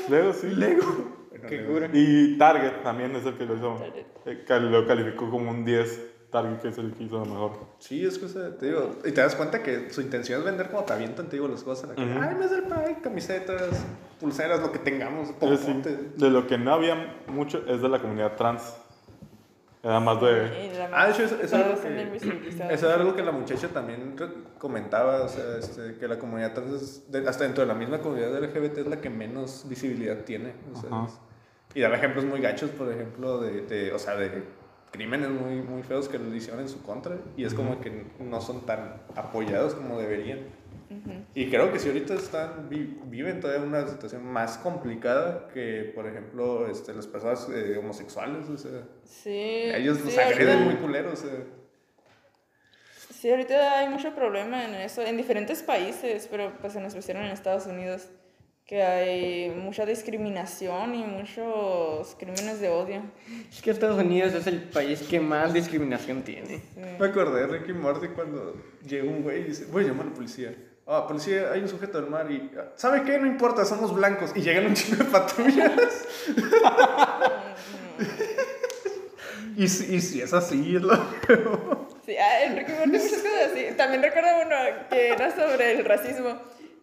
Lego, sí. Lego. Qué cura. Y Target también es el que lo hizo. Target. eh, Lo calificó como un 10. Target, que es el que hizo lo mejor. Sí, es sea, te digo, y te das cuenta que su intención es vender como te avientan, te digo, las cosas. en la. Ay, mes del Pride, camisetas, pulseras, lo que tengamos, sí, popotes. de lo que no había mucho es de la comunidad trans. Más de. Ah, de hecho, eso, eso algo que, eso es algo que la muchacha también comentaba, o sea, este, que la comunidad trans, es de- hasta dentro de la misma comunidad LGBT es la que menos visibilidad tiene. O sea, es- y daba ejemplos muy gachos, por ejemplo, de, de, o sea, de crímenes muy, muy feos que le hicieron en su contra, y es como que no son tan apoyados como deberían. Y creo que si ahorita están, vi- viven todavía una situación más complicada que, por ejemplo, este, las personas eh, homosexuales, o sea, Sí. ellos sí, los agreden ahorita- muy culeros, o sea. Sí, ahorita hay mucho problema en eso, en diferentes países, pero pues en especial en Estados Unidos, que hay mucha discriminación y muchos crímenes de odio. Es que Estados Unidos es el país que más discriminación tiene. Sí. Me acordé de Ricky Morty cuando llega un güey y dice, voy a llamar a la policía. Ah, policía, hay un sujeto del mar y... ah, ¿Sabe qué? No importa, somos blancos. Y llegan un chingo de patrullas. y, si, y si es así, es lo... Sí, ah, en Ricky Morty muchas cosas así. También recuerdo uno que era sobre el racismo,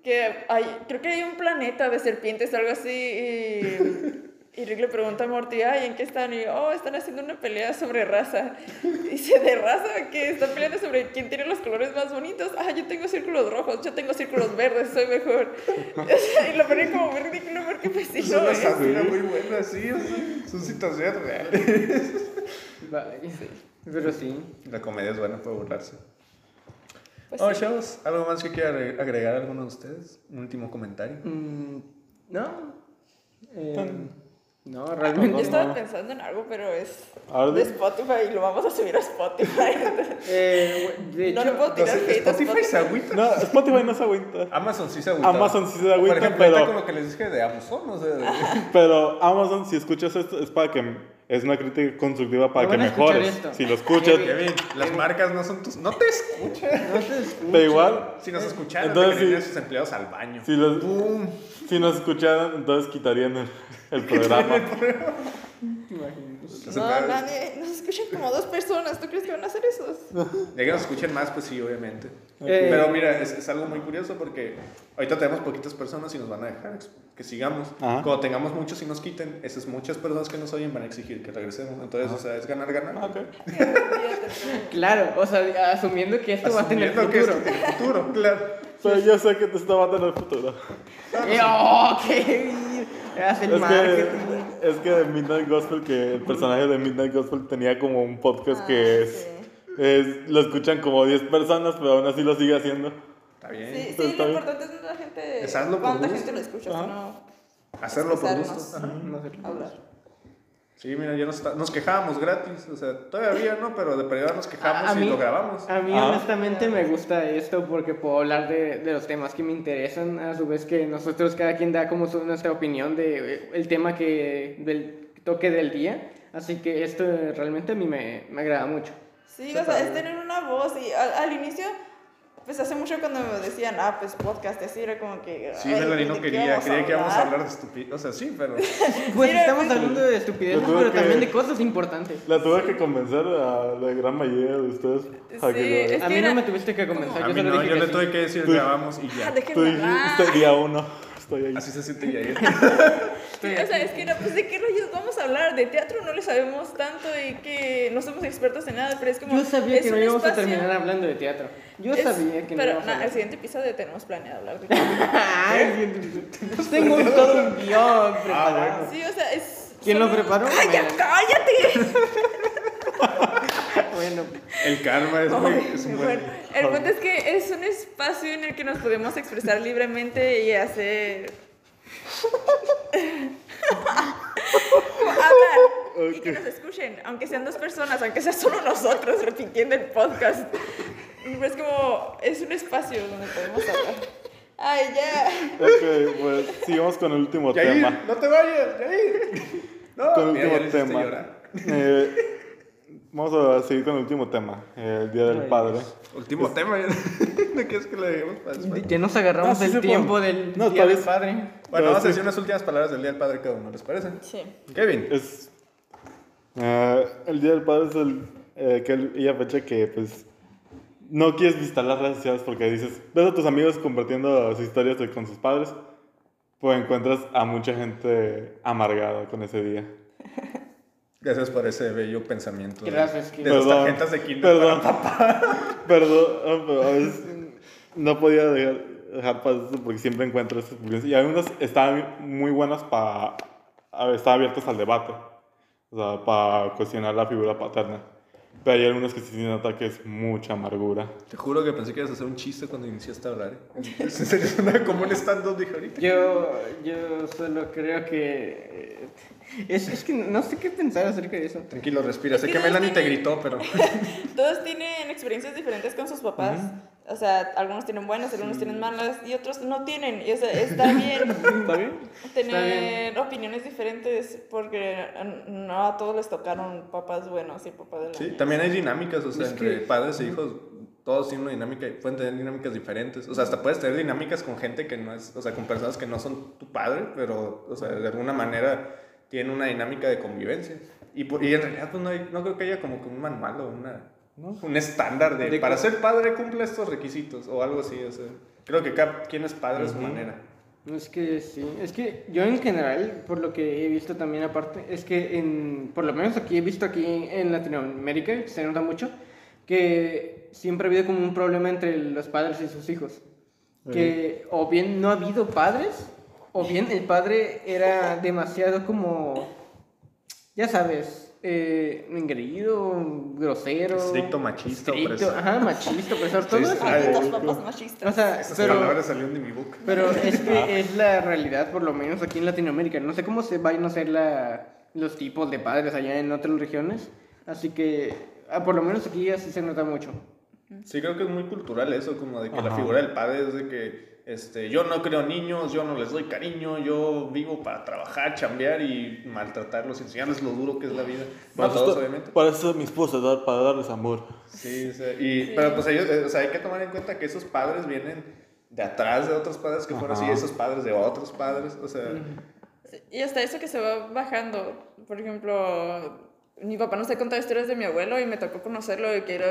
que hay, creo que hay un planeta de serpientes o algo así, y Y Rick le pregunta a Morty, ay, ¿en qué están? Y oh, están haciendo una pelea sobre raza. Y dice, ¿de raza? que ¿Están peleando sobre quién tiene los colores más bonitos? Ah, yo tengo círculos rojos, yo tengo círculos verdes, soy mejor. Y lo ponen como muy ridículo porque pues sí, Es no una es. sátira muy buena, sí, o sea, son situaciones reales. Vaya. Pero sí. La comedia es buena para burlarse. Pues oh, sí. chavos, ¿algo más que quiera agre- agregar alguno de ustedes? ¿Un último comentario? Mm, no. Eh, Tan- no, Yo realmente. estaba no. pensando en algo, pero es de Spotify y lo vamos a subir a Spotify. Eh, de no le puedo tirar a Spotify se agüita. No, Spotify no se agüita. Amazon sí se agüita. Amazon sí se agüita, Por ejemplo, pero- con lo que les dije de Amazon, o sea, de- Pero Amazon, si escuchas esto, es para que. Es una crítica constructiva para que a mejores. esto. Si lo escuchas. Kevin. Kevin, las marcas no son tus... No te escuchan. no te escucho. Pero igual, Si nos escucharan, Entonces, te sí. sus empleados al baño. si, los, si nos escucharan, entonces quitarían el, el programa. Entonces, No, nadie, nos escuchan como dos personas. ¿Tú crees que van a hacer eso? Ya que nos escuchen más, pues sí, obviamente. Eh, Pero mira, es, es algo muy curioso porque ahorita tenemos poquitas personas y nos van a dejar que sigamos. Ajá. Cuando tengamos muchos y nos quiten, esas muchas personas que nos oyen van a exigir que regresemos. Entonces, o sea, es ganar, ganar. Ah, ok. Claro, o sea, asumiendo que esto va a tener Asumiendo que futuro. esto tiene futuro, claro. Pero yo sé que te está matando el futuro. Eh, ¡Oh, qué Hace el Es marketing. que, es que de Midnight Gospel, que el personaje de Midnight Gospel tenía como un podcast que Ah, es, es- Lo escuchan como 10 personas, pero aún así lo sigue haciendo. Está bien. Sí, sí, está lo bien. importante es la gente. Es hazlo por cuánta gente lo escucha, sino Hacerlo por gusto. Ajá. No sé. hablar. Sí, mira, ya nos, está- nos quejábamos gratis. O sea, todavía no, pero de periodo nos quejamos A- a y mí- lo grabamos. A mí Ah. honestamente me gusta esto porque puedo hablar de, de los temas que me interesan, a su vez que nosotros cada quien da como su- nuestra opinión de eh, el tema que del toque del día, así que esto realmente a mí me, me agrada mucho. Sí, o sea, es tener una voz y al, al inicio, pues hace mucho cuando me decían, ah, pues podcast, así era como que. Sí, Melanie ¿de no quería, quería que íbamos a hablar de estupidez. O sea, sí, pero. Pues estamos pues- hablando de tuve pero que- también de cosas importantes. La tuve que convencer a la gran mayoría de ustedes. a Sí, que lo- es A que mí no me tuviste que convencer, A yo no, dije yo que le sí. tuve que decir, grabamos y Ah, ya. Tú dijiste día uno. Estoy ahí. Así se siente ya. Sí, o sea, es que era, pues, ¿de qué rayos vamos a hablar? De teatro no le sabemos tanto y que no somos expertos en nada, pero es como. Yo sabía es que no íbamos a espacio- terminar hablando de teatro. Yo es- sabía que no Pero íbamos a na, el siguiente episodio tenemos planeado hablar de teatro. Ay, tengo un- todo un guion preparado. Sí, o sea, es. ¿Quién lo preparó? ¡Calla, Melanie. cállate! El karma es, muy, es un buen. Bueno, el punto es que es un espacio en el que nos podemos expresar libremente y hacer. Como hablar y que nos escuchen, aunque sean dos personas, aunque sea solo nosotros repitiendo el podcast. Pero es como, es un espacio donde podemos hablar. Ay, ya. Ok, pues sigamos con el último Yair, tema. no te vayas, Yair. No, Con el mira, último tema. Eh, vamos a seguir con el último tema, eh, el Día del Ay, Padre. Último tema. ya. ¿No quieres que le digamos para después? ya nos agarramos No, sí el tiempo puede. del No, Día del Padre. Bueno, Pero vamos a sí. decir unas últimas palabras del Día del Padre cada uno, ¿les parece? Sí. Kevin. Es, eh, el Día del Padre es el, eh, aquella fecha que pues no quieres visitar las redes sociales porque dices, ves a tus amigos compartiendo sus historias de- con sus padres, pues encuentras a mucha gente amargada con ese día. Gracias por ese bello pensamiento. de- Gracias, De Kevin. las Perdón, tarjetas de kinder perdón. para papá. Perdón, pero a veces no podía dejar, dejar pasar eso porque siempre encuentro esas publicaciones. Y algunas estaban muy buenas para... Estaban abiertas al debate. O sea, para cuestionar la figura paterna. Pero hay algunas que sí se nota que es mucha amargura. Te juro que pensé que ibas a hacer un chiste cuando iniciaste a hablar. ¿eh? En serio, una como un stand-up dije ahorita. Yo, yo solo creo que... Es, es que no sé qué pensar acerca de eso. Tranquilo, respira. Sé Es que que Melanie te tiene- gritó, pero... Todos tienen experiencias diferentes con sus papás. O sea, algunos tienen buenas, algunos tienen malas y otros no tienen. Y o sea, está bien ¿Está bien? tener opiniones diferentes porque no a todos les tocaron papás buenos y papás de la Sí, también hay dinámicas, o sea, Es entre que- padres e hijos, todos tienen una dinámica, y pueden tener dinámicas diferentes. O sea, hasta puedes tener dinámicas con gente que no es, o sea, con personas que no son tu padre, pero, o sea, de alguna manera tienen una dinámica de convivencia. Y, por- y en realidad, pues no, hay- no creo que haya como que un manual o una, un estándar de, De para ser padre cumple estos requisitos o algo así, o sea, creo que cada quien es padre a su manera. Es que sí, es que yo en general, por lo que he visto también aparte, es que en, por lo menos aquí he visto aquí en Latinoamérica, se nota mucho, que siempre ha habido como un problema entre los padres y sus hijos. Que o bien no ha habido padres, o bien el padre era demasiado como, ya sabes, eh, engreído, grosero. Estricto, machista, estricto, opresor. ajá, machista, opresor, todo eso. O sea, Esas pero, palabras salieron de mi boca. pero es que es la realidad, por lo menos aquí en Latinoamérica. No sé cómo se vayan a hacer la, los tipos de padres allá en otras regiones. Así que, ah, por lo menos aquí así se nota mucho. Sí, creo que es muy cultural eso, como de que la Ajá. figura del padre es de que este, yo no creo niños, yo no les doy cariño, yo vivo para trabajar, chambear y maltratarlos, enseñarles lo duro que es la vida. Para Para todos, obviamente. Para eso es mi esposa, dar- para darles amor. Sí, o sea, y, pero pues ellos, eh, o sea, hay que tomar en cuenta que esos padres vienen de atrás de otros padres que fueron así, esos padres de otros padres, o sea, Sí, Y hasta eso que se va bajando. Por ejemplo, mi papá nos ha contado historias de mi abuelo y me tocó conocerlo y que era,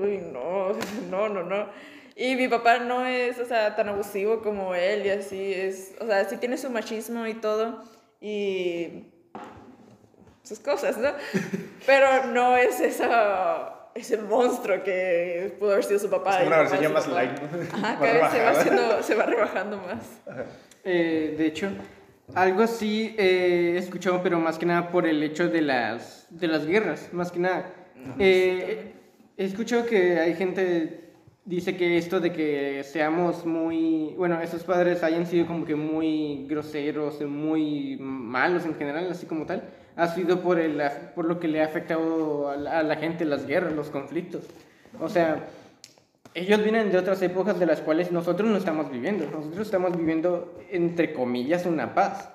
uy, no, no, no, no. Y mi papá no es, o sea, tan abusivo como él y así es, o sea, sí tiene su machismo y todo y sus cosas, ¿no? Pero no es esa, ese monstruo que pudo haber sido su papá. es una versión ya más light. Ajá, Más cada vez se va, haciendo, se va rebajando más. Eh, de hecho, algo así eh, he escuchado, pero más que nada por el hecho de las, de las guerras, más que nada. Eh, he escuchado que hay gente dice que esto de que seamos muy, bueno, esos padres hayan sido como que muy groseros, muy malos en general, así como tal, ha sido por, el, por lo que le ha afectado a la, a la gente las guerras, los conflictos. O sea, ellos vienen de otras épocas de las cuales nosotros no estamos viviendo. Nosotros estamos viviendo, entre comillas, una paz.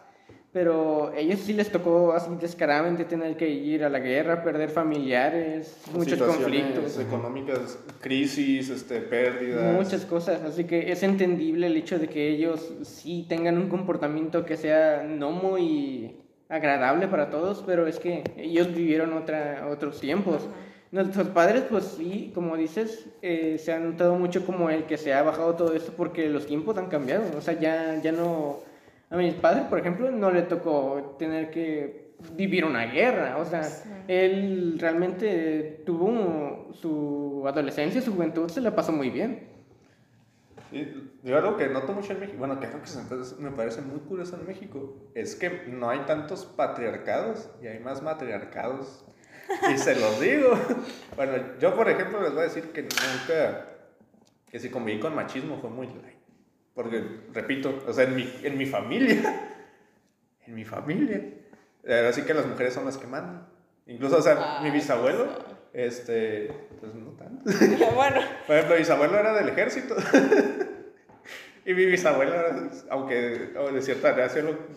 Pero ellos sí les tocó así descaradamente tener que ir a la guerra, perder familiares, muchos Situaciones conflictos, económicas, crisis, este, pérdidas. muchas cosas. Así que es entendible el hecho de que ellos sí tengan un comportamiento que sea no muy agradable para todos, pero es que ellos vivieron otra, otros tiempos. Nuestros padres, pues sí, como dices, eh, se han notado mucho como el que se ha bajado todo esto porque los tiempos han cambiado. O sea, ya, ya no... A mis padres, por ejemplo, no le tocó tener que vivir una guerra. O sea, él realmente tuvo su adolescencia, su juventud, se la pasó muy bien. Sí, Yo algo que noto mucho en México, bueno, que algo que me parece muy curioso en México, es que no hay tantos patriarcados y hay más matriarcados. Y se los digo. Bueno, yo por ejemplo les voy a decir que nunca, que si conviví con machismo fue muy light. Porque, repito, o sea, en mi, en mi familia, en mi familia, ahora sí que las mujeres son las que mandan. Incluso, o sea, mi Ah, bisabuelo, eso. este, pues no tanto. bueno, Por ejemplo, mi bisabuelo era del ejército. y mi bisabuela, aunque o de cierta manera,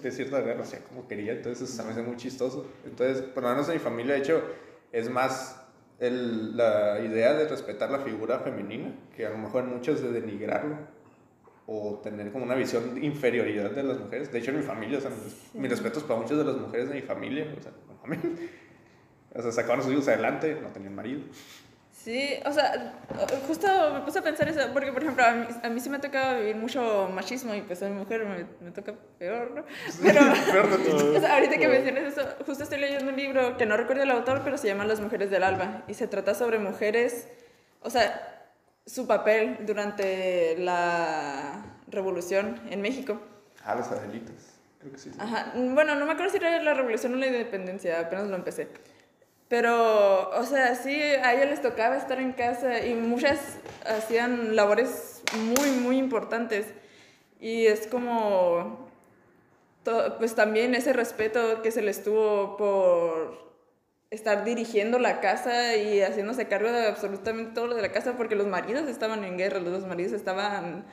de cierta manera, no hacía como quería, entonces se me hace muy chistoso. Entonces, por lo menos en mi familia, de hecho, es más el- la idea de respetar la figura femenina, que a lo mejor en muchos de denigrarlo o tener como una visión de inferioridad de las mujeres. De hecho, en mi familia, o sea, mis, mis respetos para muchas de las mujeres de mi familia, o sea, no mames. O sea, sacaban a sus hijos adelante, no tenían marido. sí, o sea, justo me puse a pensar eso, porque por ejemplo, a mí, a mí sí me ha tocado vivir mucho machismo y pues a mi mujer me, me toca peor, ¿no? Pero, o sea, ahorita que mencionas eso, justo estoy leyendo un libro que no recuerdo el autor, pero se llama Las mujeres del alba y se trata sobre mujeres, o sea, su papel durante la revolución en México. Ah, los Adelitas. Creo que sí. sí. Ajá, bueno, no me acuerdo si era la revolución o la independencia, apenas lo empecé. Pero, o sea, sí, a ellos les tocaba estar en casa y muchas hacían labores muy, muy importantes. Y es como, pues también ese respeto que se les tuvo por estar dirigiendo la casa y haciéndose cargo de absolutamente todo lo de la casa, porque los maridos estaban en guerra, los maridos estaban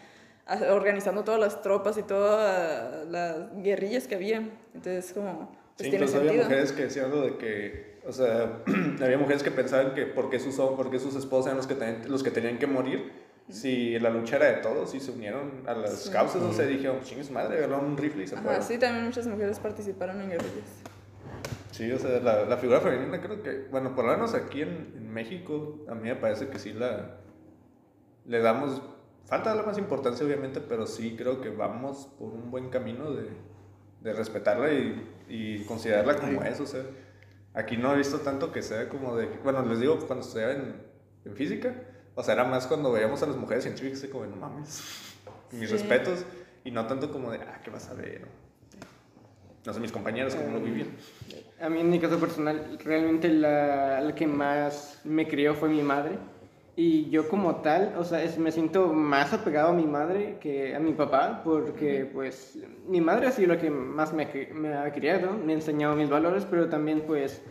a- organizando todas las tropas y todas las guerrillas que había. Entonces, como, pues Sí, tiene incluso había sentido. mujeres que decían lo de que, o sea, había mujeres que pensaban que porque sus, porque sus esposos eran los que, tenían, los que tenían que morir, si la lucha era de todos y se unieron a las Sí. causas, o sea, dijeron, chingue madre, agarraron un rifle y se Ajá, fueron. sí, también muchas mujeres participaron en guerrillas. Sí, o sea, la, la figura femenina creo que, bueno, por lo menos aquí en, en México, a mí me parece que sí la, le damos falta darle más importancia, obviamente, pero sí creo que vamos por un buen camino de, de respetarla y, y considerarla como eso. O sea, aquí no he visto tanto que sea como de. Bueno, les digo, cuando estudiaba en, en física, o sea, era más cuando veíamos a las mujeres científicas, como de no mames, mis Sí. respetos, y no tanto como de, ah, ¿qué vas a ver? No sé, mis compañeros, cómo lo vivían. A mí en mi caso personal, realmente la, la que más me crió fue mi madre. Y yo como tal, o sea, es- me siento más apegado a mi madre que a mi papá, porque pues mi madre ha sido la que más me, me ha criado, me ha enseñado mis valores, pero también pues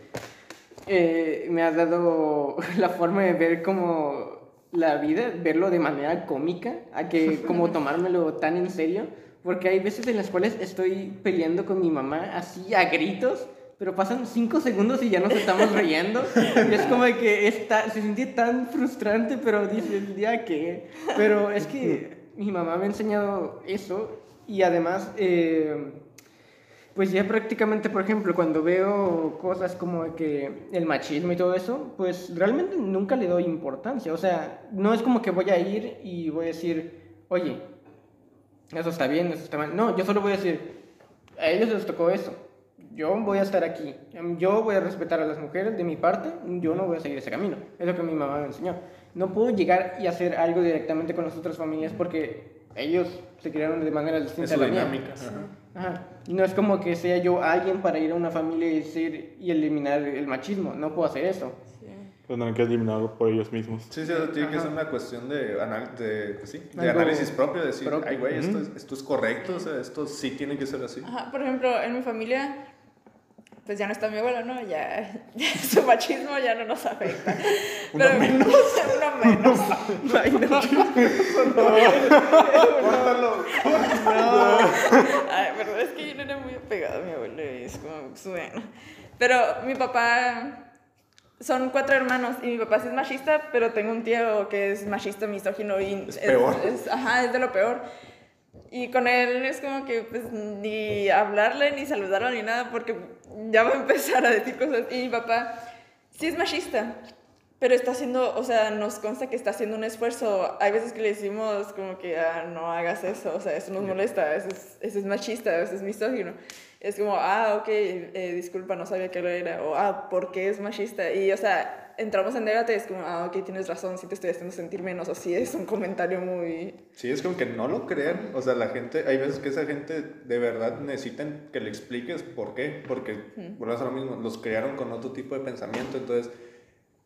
eh, me ha dado la forma de ver como la vida, verlo de manera cómica, a que como tomármelo tan en serio, porque hay veces en las cuales estoy peleando con mi mamá así a gritos, pero pasan cinco segundos y ya nos estamos riendo, y es como de que está, se siente tan frustrante, pero dices, ya que, pero es que mi mamá me ha enseñado eso, y además... eh, pues ya prácticamente, por ejemplo, cuando veo cosas como que el machismo y todo eso, pues realmente nunca le doy importancia. O sea, no es como que voy a ir y voy a decir, oye, eso está bien, eso está mal. No, yo solo voy a decir, a ellos les tocó eso. Yo voy a estar aquí. Yo voy a respetar a las mujeres de mi parte. Yo no voy a seguir ese camino. Es lo que mi mamá me enseñó. No puedo llegar y hacer algo directamente con las otras familias porque ellos se criaron de manera distinta Es a la mía. dinámica. ajá. Ajá. No es como que sea yo alguien para ir a una familia y decir y eliminar el machismo. No puedo hacer eso. Sí. Pero no hay que eliminarlo por ellos mismos. Sí, sí, tiene que Ajá. ser una cuestión de, anal- de, pues sí, de análisis propio, decir, propio. ay, güey, esto, es, esto es correcto, o sea, esto sí tiene que ser así. Ajá, por ejemplo, en mi familia, pues ya no está mi abuela, ¿no? Ya, ya su machismo ya no nos afecta. Uno Pero, menos. uno menos. Ay, no. ¡Córtalo! Ay, pero es que yo no era muy apegada a mi abuelo y es como, pues, bueno. Pero mi papá, son cuatro hermanos y mi papá sí es machista, pero tengo un tío que es machista, misógino y... Es peor. es- ajá, es de lo peor. Y con él es como que pues ni hablarle, ni saludarlo, ni nada, porque ya va a empezar a decir cosas. Y mi papá sí es machista, pero está haciendo, o sea, nos consta que está haciendo un esfuerzo. Hay veces que le decimos como que ah, no hagas eso, o sea, eso nos molesta, eso es, eso es machista, eso es misógino. Es como, ah, ok, eh, disculpa, no sabía que lo era, o ah, ¿por qué es machista? Y, o sea, entramos en debate, es como, ah, ok, tienes razón, sí te estoy haciendo sentir menos, o sí es un comentario muy... Sí, es como que no lo crean, o sea, la gente, hay veces que esa gente de verdad necesitan que le expliques por qué, porque, volvemos a lo mismo, los crearon con otro tipo de pensamiento, entonces,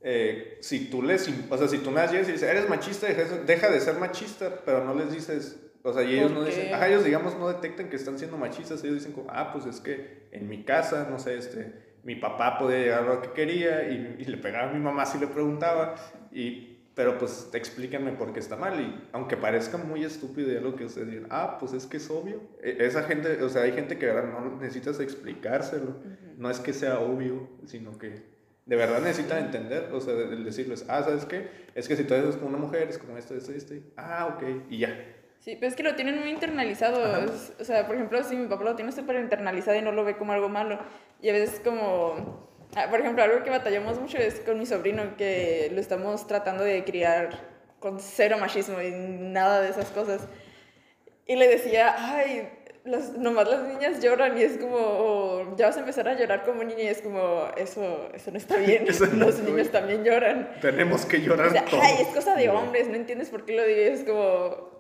eh, si tú les, o sea, si tú me llegas y dices, eres machista, deja, de ser machista, pero no les dices, o sea, y ellos ¿Por no dicen, ajá, ellos digamos no detectan que están siendo machistas, ellos dicen como, ah, pues es que en mi casa, no sé, este, mi papá podía llegar a lo que quería y, y le pegaba a mi mamá si le preguntaba, y, pero pues explíquenme por qué está mal, y aunque parezca muy estúpido ya lo que ustedes digan, ah, pues es que es obvio, E- esa gente, o sea, hay gente que de verdad no necesitas explicárselo, no es que sea obvio, sino que de verdad necesitan entender, o sea, el decirles, ah, ¿sabes qué? Es que si tú eres como una mujer, es como esto, esto, esto, ah, ok, y ya. Sí, pero es que lo tienen muy internalizado. es- O sea, por ejemplo, si mi papá lo tiene súper internalizado y no lo ve como algo malo. Y a veces como... ah, Por ejemplo, algo que batallamos mucho es con mi sobrino, que lo estamos tratando de criar con cero machismo y nada de esas cosas. Y le decía, ay, las, nomás las niñas lloran y es como, "Oh, ya vas a empezar a llorar como niña y es como, eso, eso no está bien, los niños también lloran. Tenemos que llorar O sea, todos. ay, es cosa de hombres, no entiendes por qué lo digo. Es como.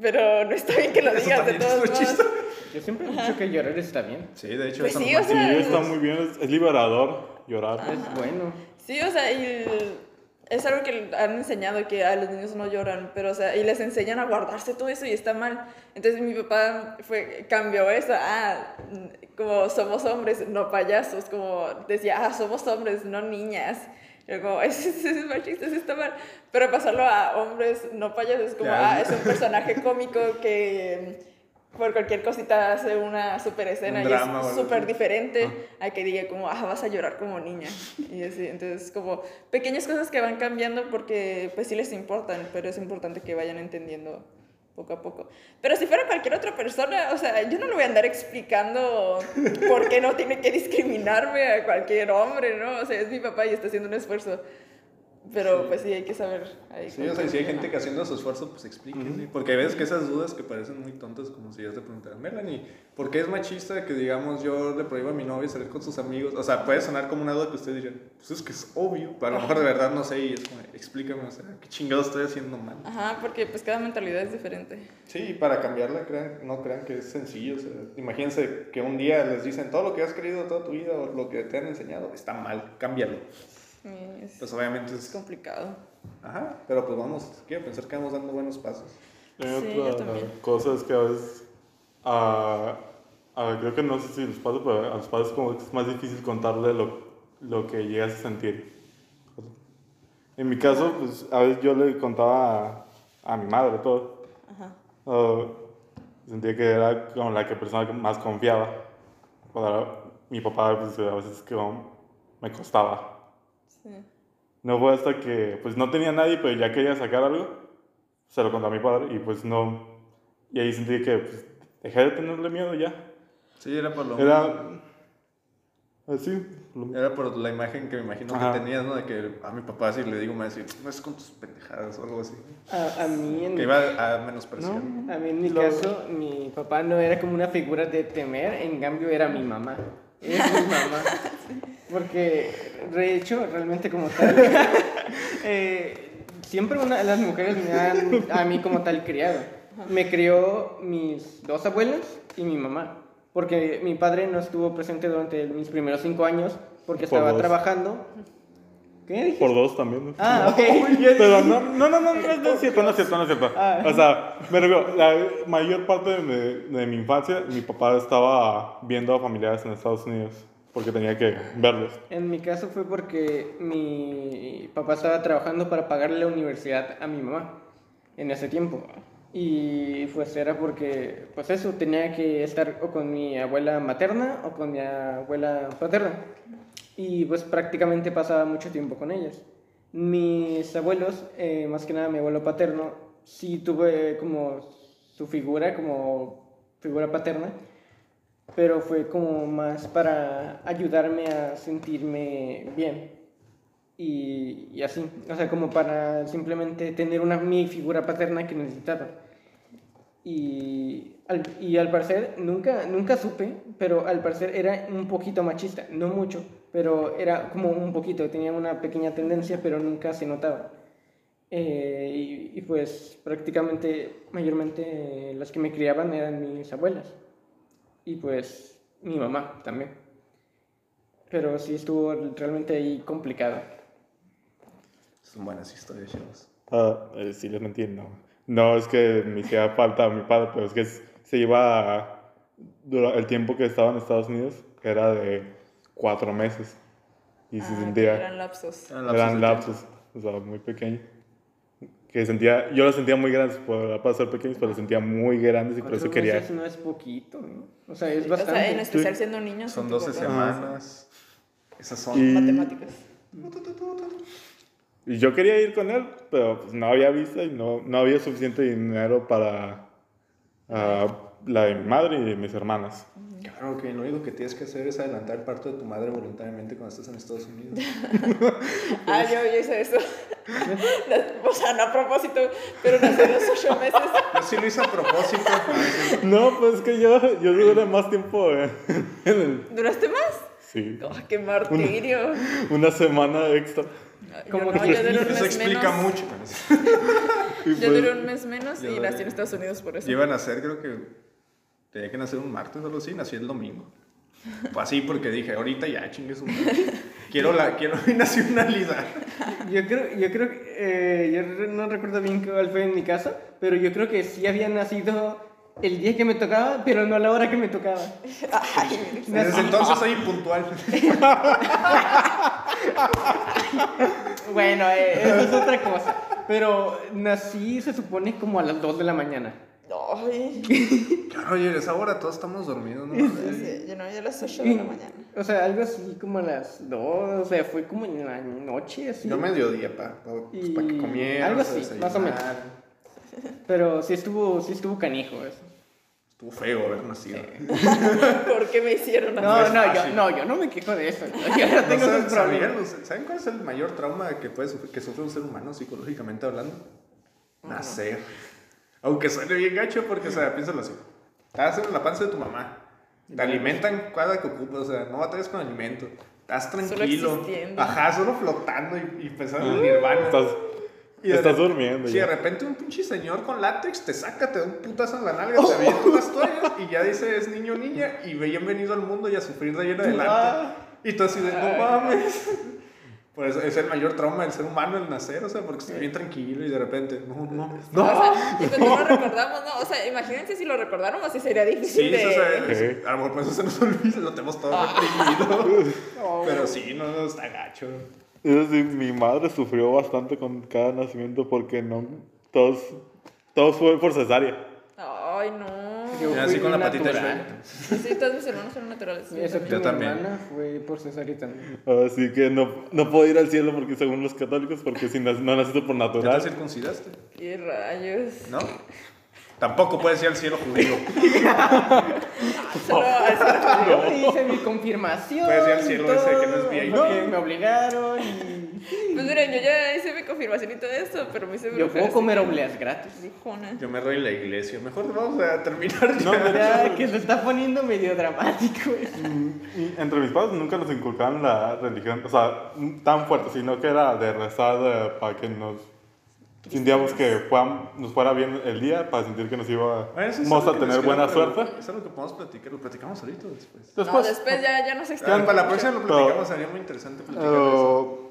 Pero no está bien que lo Eso digas de también es todos modos. Yo siempre he dicho que llorar está bien. Sí, de hecho, Pues sí, o Sí, sea, está muy bien, es, es liberador llorar. Es bueno. Sí, o sea, y el- es algo que han enseñado que a los niños no lloran, pero o sea, y les enseñan a guardarse todo eso y está mal. Entonces mi papá fue, cambió eso, ah, como somos hombres, no payasos, como decía, ah, somos hombres, no niñas. Yo como, ese, ese es machista, eso está mal. Pero pasarlo a hombres, no payasos, como, Ya. ah, es un personaje cómico que por cualquier cosita hace una super escena Un y drama es súper diferente a que diga como, ah, vas a llorar como niña. Y así, entonces como pequeñas cosas que van cambiando porque pues sí les importan, pero es importante que vayan entendiendo poco a poco. Pero si fuera cualquier otra persona, o sea, yo no le voy a andar explicando por qué no tiene que discriminarme a cualquier hombre, ¿no? O sea, es mi papá y está haciendo un esfuerzo. Pero pues sí, hay que saber. ahí Sí, o sea, si hay gente que haciendo su esfuerzo, pues explíquenle. Porque ves que esas dudas que parecen muy tontas, como si ya te preguntaran, Melanie, ¿por qué es machista que, digamos, yo le prohíbo a mi novia salir con sus amigos? O sea, puede sonar como una duda que ustedes dirían, pues es que es obvio. Pero a lo mejor de verdad no sé y es como, explícame, o sea, ¿qué chingado estoy haciendo mal? Ajá, porque pues cada mentalidad es diferente. Sí, y para cambiarla, crean, no crean que es sencillo. O sea, imagínense que un día les dicen todo lo que has creído toda tu vida o lo que te han enseñado está mal, cámbialo. Es, Pues obviamente es es. complicado. Ajá, pero pues vamos, quiero pensar que vamos dando buenos pasos. Hay Sí, yo otra también. cosa es que a veces, ah, ah, creo que no sé si los padres, pero a los padres como que es más difícil contarle lo, lo que llegas a sentir. En mi caso, pues a veces yo le contaba a, a mi madre todo. Ajá. Ah, sentía que era como la que persona que más confiaba. Ahora, mi papá pues, a veces que me costaba. Sí. No fue hasta que, pues no tenía nadie, pero ya quería sacar algo, se lo conté a mi padre y pues no. Y ahí sentí que, pues, dejé de tenerle miedo ya. Sí, era por lo Era. Así. lo- Era por la imagen que me imagino Ajá. que tenías, ¿no? De que a mi papá si le digo me va a decir, no es con tus pendejadas o algo así. A, a mí en Que iba a menospreciar. No. A mí en mi Lo- caso, mi papá no era como una figura de temer, en cambio era mi mamá. Es mi mamá. Porque, de hecho, realmente como tal, eh, siempre una, las mujeres me han a mí como tal criado. Me crió mis dos abuelas y mi mamá. Porque mi padre no estuvo presente durante mis primeros cinco años porque Por estaba dos. trabajando. ¿Qué dijiste? Por dos también. ¿no? Ah, ok. Pero no, no, no, no, no, no es cierto, no es cierto, no es cierto. Ah. O sea, me refiero, la mayor parte de mi, de mi infancia, mi papá estaba viendo a familiares en Estados Unidos porque tenía que verlos. En mi caso fue porque mi papá estaba trabajando para pagarle la universidad a mi mamá en ese tiempo. Y pues era porque, pues eso, tenía que estar o con mi abuela materna o con mi abuela paterna. Y pues prácticamente pasaba mucho tiempo con ellas. Mis abuelos, eh, más que nada mi abuelo paterno, sí tuve como su figura, como figura paterna, pero fue como más para ayudarme a sentirme bien. Y, y así, o sea, como para simplemente tener una mi figura paterna que necesitaba. Y al, y al parecer, nunca, nunca supe, pero al parecer era un poquito machista, no mucho, pero era como un poquito, tenía una pequeña tendencia, pero nunca se notaba. Eh, y, y pues prácticamente, mayormente las que me criaban eran mis abuelas y pues mi mamá también. Pero sí estuvo realmente ahí complicado. Son buenas historias, chavos. Ah, eh, sí, les mentí, no. No, es que me hacía falta a mi padre, pero es que se iba el tiempo que estaba en Estados Unidos, que era de cuatro meses. Y se Ah, que sentía, Eran lapsos. Eran lapsos eran lapsos, o sea, muy pequeños. Que sentía, yo los sentía muy grandes, por para ser pequeños, pero los sentía muy grandes y por eso quería. meses no es poquito, ¿no? O sea, es O bastante. sea, en especial siendo niños. Son un 12 poco- semanas. Esas son. Y- Matemáticas. Y yo quería ir con él, pero pues no había visa y no, no había suficiente dinero para ah, la de mi madre y de mis hermanas. Claro que lo único que tienes que hacer es adelantar el parto de tu madre voluntariamente cuando estás en Estados Unidos. Ah, yo, yo hice eso. o sea, no a propósito, pero nací a los ocho meses. Yo sí lo hice a propósito. No, pues es que yo, yo duré más tiempo en, en el... ¿Duraste más? Sí, Oh, ¡Qué martirio! una semana extra. Como no, que yo duré un Eso mes explica menos. mucho. Yo duré un mes menos y nací en Estados Unidos por eso. Iban a nacer, creo que tenía que nacer un martes o algo así, nací el domingo. Fue así porque dije, ahorita ya, chingue su. Quiero la, quiero mi nacionalidad. Yo creo, yo creo que. eh, yo no recuerdo bien cuál fue en mi caso, pero yo creo que sí había nacido el día que me tocaba, pero no a la hora que me tocaba. Ay, Desde entonces soy impuntual. Bueno, eh, eso es otra cosa. Pero nací, se supone, como a las 2 de la mañana. Ay. Claro, oye, a esa hora todos estamos dormidos, ¿no? Sí, yo no, yo a las 8 de la mañana. O sea, algo así como a las 2, o sea, fue como en la noche, así. Yo mediodía, pa, pa, pues, Y pa que comieran. algo así, más o menos. Pero sí estuvo, sí estuvo canijo eso. Estuvo feo haber nacido. ¿Por qué me hicieron así? No, es no, yo, fácil. no, yo no me quejo de eso. Yo no tengo ¿No esos saben, problemas. sabían? ¿Saben cuál es el mayor trauma que, puede sufrir, que sufre un ser humano psicológicamente hablando? Nacer. Aunque suene bien gacho porque, o sea, piénsalo así. Estás en la panza de tu mamá. Te alimentan cada que ocupas, o sea, no batallas con alimento. Estás tranquilo. existiendo. Ajá, solo flotando y, y pensando en el nirvana. Estás, Y de estás re- durmiendo. Si de ya. repente un pinche señor con látex te saca, te da un putazo en la nalga, te avienta unas toallas y ya dice es niño o niña y bienvenido al mundo y a sufrir de ahí en adelante. Y tú así de, no mames. Por eso es el mayor trauma del ser humano el nacer, o sea, porque estás bien tranquilo y de repente, no, no, O no. sea, y cuando no lo recordamos, ¿no? O sea, imagínense si lo recordáramos, así sería difícil Sí, de... eso, o sea, Sí. a lo mejor por eso se nos olvida, lo tenemos todo reprimido. Pero sí, no, no, está gacho. Es decir, mi madre sufrió bastante con cada nacimiento porque no. Todos, todos fue por cesárea. Ay, no. Yo Y con la patita de natural. Sí, todos mis hermanos son naturales. Y Excepto Yo mi también. hermana fue por cesárea también. Así que no, no puedo ir al cielo porque según los católicos, porque si nac- no naciste por ¿Ya te natural. circuncidaste? ¿Qué rayos? ¿No? Tampoco puedes ir al cielo judío. Solo así. Yo hice mi confirmación. Puedes ir al cielo y ese que no es VIP. porque me obligaron y... Pues miren, yo ya hice mi confirmación y todo esto, pero me hice Yo puedo comer obleas gratis. Dijona. Yo me en la iglesia. Mejor vamos a terminar ya. No, Ya, que se está poniendo medio dramático. Y entre mis padres nunca nos inculcaban la religión, o sea, tan fuerte, sino que era de rezar eh, para que nos sintiéramos que fueran- nos fuera bien el día, para sentir que nos íbamos algo a tener buena suerte. Eso es lo que podemos platicar. ¿Lo platicamos ahorita o después? No, Después, después ya, ya nos extendemos. para la próxima lo Pero- platicamos. Sería muy interesante platicar de eso.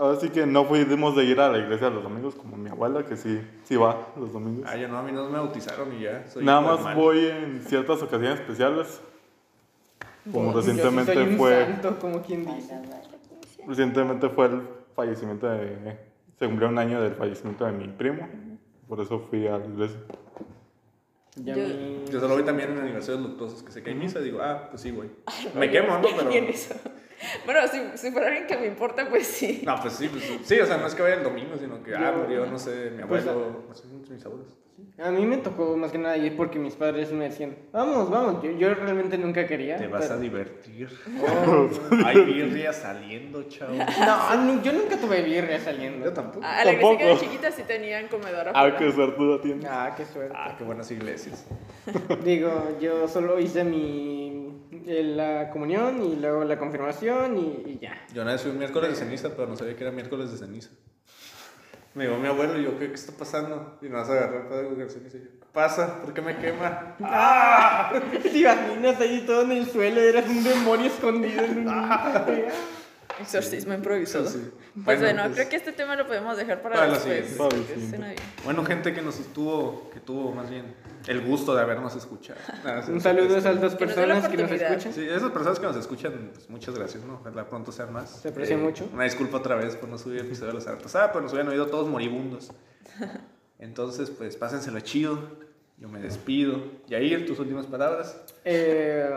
Eh, ahora sí que no fuimos de ir a la iglesia los domingos, como mi abuela, que sí, sí va los domingos. Ah, yo no, a mí no me bautizaron y ya. Soy Nada más voy en ciertas ocasiones especiales. Como Yo sí recientemente soy un fue, santo, como quien dice. recientemente fue el fallecimiento de, se cumplió un año del fallecimiento de mi primo. Por eso fui a la iglesia. Ya Yo- Yo solo voy también en aniversarios luctuosos que sé que hay misa. Digo, ah, pues sí, voy. Me quemo, ¿no? Pero. Bueno, si, si fuera alguien que me importa, pues sí. No, pues sí, pues sí, o sea, no es que vaya el domingo, sino que, ah, Yo- murió, no sé, mi Pues, abuelo, no sé, mis abuelos. A mí me tocó más que nada ir porque mis padres me decían, vamos, vamos. Yo, yo realmente nunca quería. Te vas pero- a divertir. Oh. Hay birria saliendo, chavo. No, yo nunca tuve birria saliendo. Yo tampoco. A la iglesia que era Tampoco. chiquita sí tenían comedor Ah, qué suertuda tienes. Ah, qué suerte. Ah, qué buenas iglesias. Digo, yo solo hice mi la comunión y luego la confirmación y, y ya. Yo una vez fui un miércoles de ceniza, pero no sabía que era miércoles de ceniza. Me llegó mi abuelo y yo, ¿qué, qué está pasando? Y nos agarró el padre de ceniza y yo, ¿qué pasa? ¿Por qué me quema? ¿Te imaginas ahí todo en el suelo? Eras un demonio escondido en un... Exorcismo improvisado. Sí. Pues Bueno, bueno, pues- creo que este tema lo podemos dejar para, Para la después. siguiente. Para la siguiente. bien. Bueno, gente que nos estuvo, que tuvo más bien el gusto de habernos escuchado. Ah, Un saludo a este, esas dos Que nos dé la personas que nos escuchan. Sí, esas personas que nos escuchan, pues muchas gracias, ¿no? Ojalá pronto sean más. Eh, Se aprecia mucho. Una disculpa otra vez por no subir el episodio de la semana pasada, pero nos habían oído todos moribundos. Entonces, pues pásenselo chido. Yo me despido. Yair, tus últimas palabras. Eh,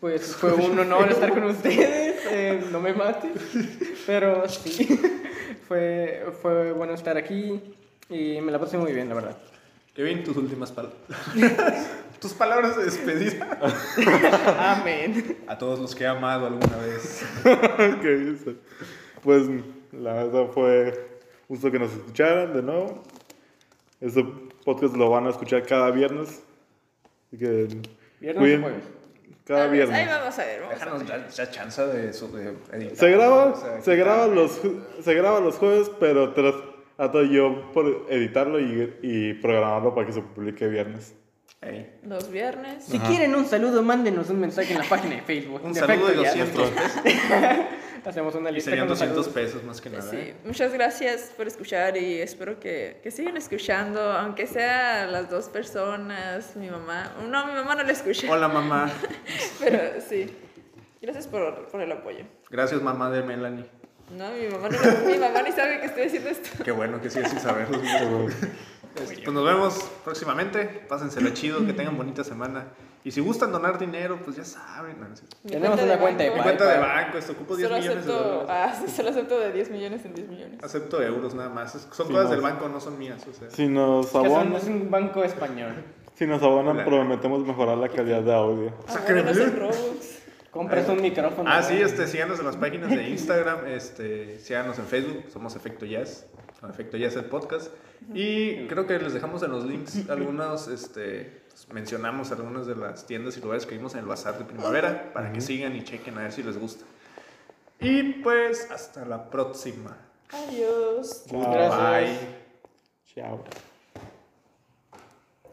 pues fue un honor estar con ustedes. eh, no me mates. Pero sí, fue, fue bueno estar aquí y me la pasé muy bien, la verdad. Kevin, tus últimas palabras. tus palabras de despedida. Amén. A todos los que he amado alguna vez. ¿Qué dice? Pues la verdad fue justo que nos escucharan de nuevo. Este podcast lo van a escuchar cada viernes. Así que ¿Viernes cuiden- o jueves? Cada Ahí viernes. vamos a ver. Vamos a Déjanos ver. ya, ya chance de, de editar. Se graba, o sea, se graba los se graba los jueves, pero trato yo por editarlo y, y programarlo para que se publique viernes. Ey, Los viernes. Si quieren un saludo, mándenos un mensaje en la página de Facebook. Un De saludo de Efecto 200 Jazz. pesos. Hacemos una Y lista serían con los 200 saludos. pesos más que nada. Sí, ¿eh? muchas gracias por escuchar y espero que, que sigan escuchando, aunque sea las dos personas, mi mamá. No, mi mamá no la escucha, Hola mamá. pero sí. Gracias por, por el apoyo. Gracias mamá de Melanie. No, mi mamá, no, mi mamá ni sabe que estoy haciendo esto. Qué bueno que sigue sin saberlo. Este, Pues nos vemos próximamente. Pásenselo chido, que tengan bonita semana. Y si gustan donar dinero, pues ya saben. No. Mi Tenemos cuenta una de cuenta de Mi banco, cuenta de banco, esto ocupo 10 Solo millones de acepto, dólares. ah, solo acepto de 10 millones en 10 millones. Acepto euros nada más. Es- Son Sí, cosas no. del banco, no son mías. O sea. Si nos Que abonan, es un banco español. Si nos abonan, prometemos mejorar la calidad de audio. Abónenos en Robux. Compras un micrófono. Ah, sí, este, síganos en las páginas de Instagram, este, síganos en Facebook, somos Efecto Jazz, o Efecto Jazz el podcast. Y creo que les dejamos en los links algunos, este, mencionamos algunas de las tiendas y lugares que vimos en el bazar de primavera para que sigan y chequen a ver si les gusta. Y pues, hasta la próxima. Adiós. Chao. Gracias. Bye. Chao.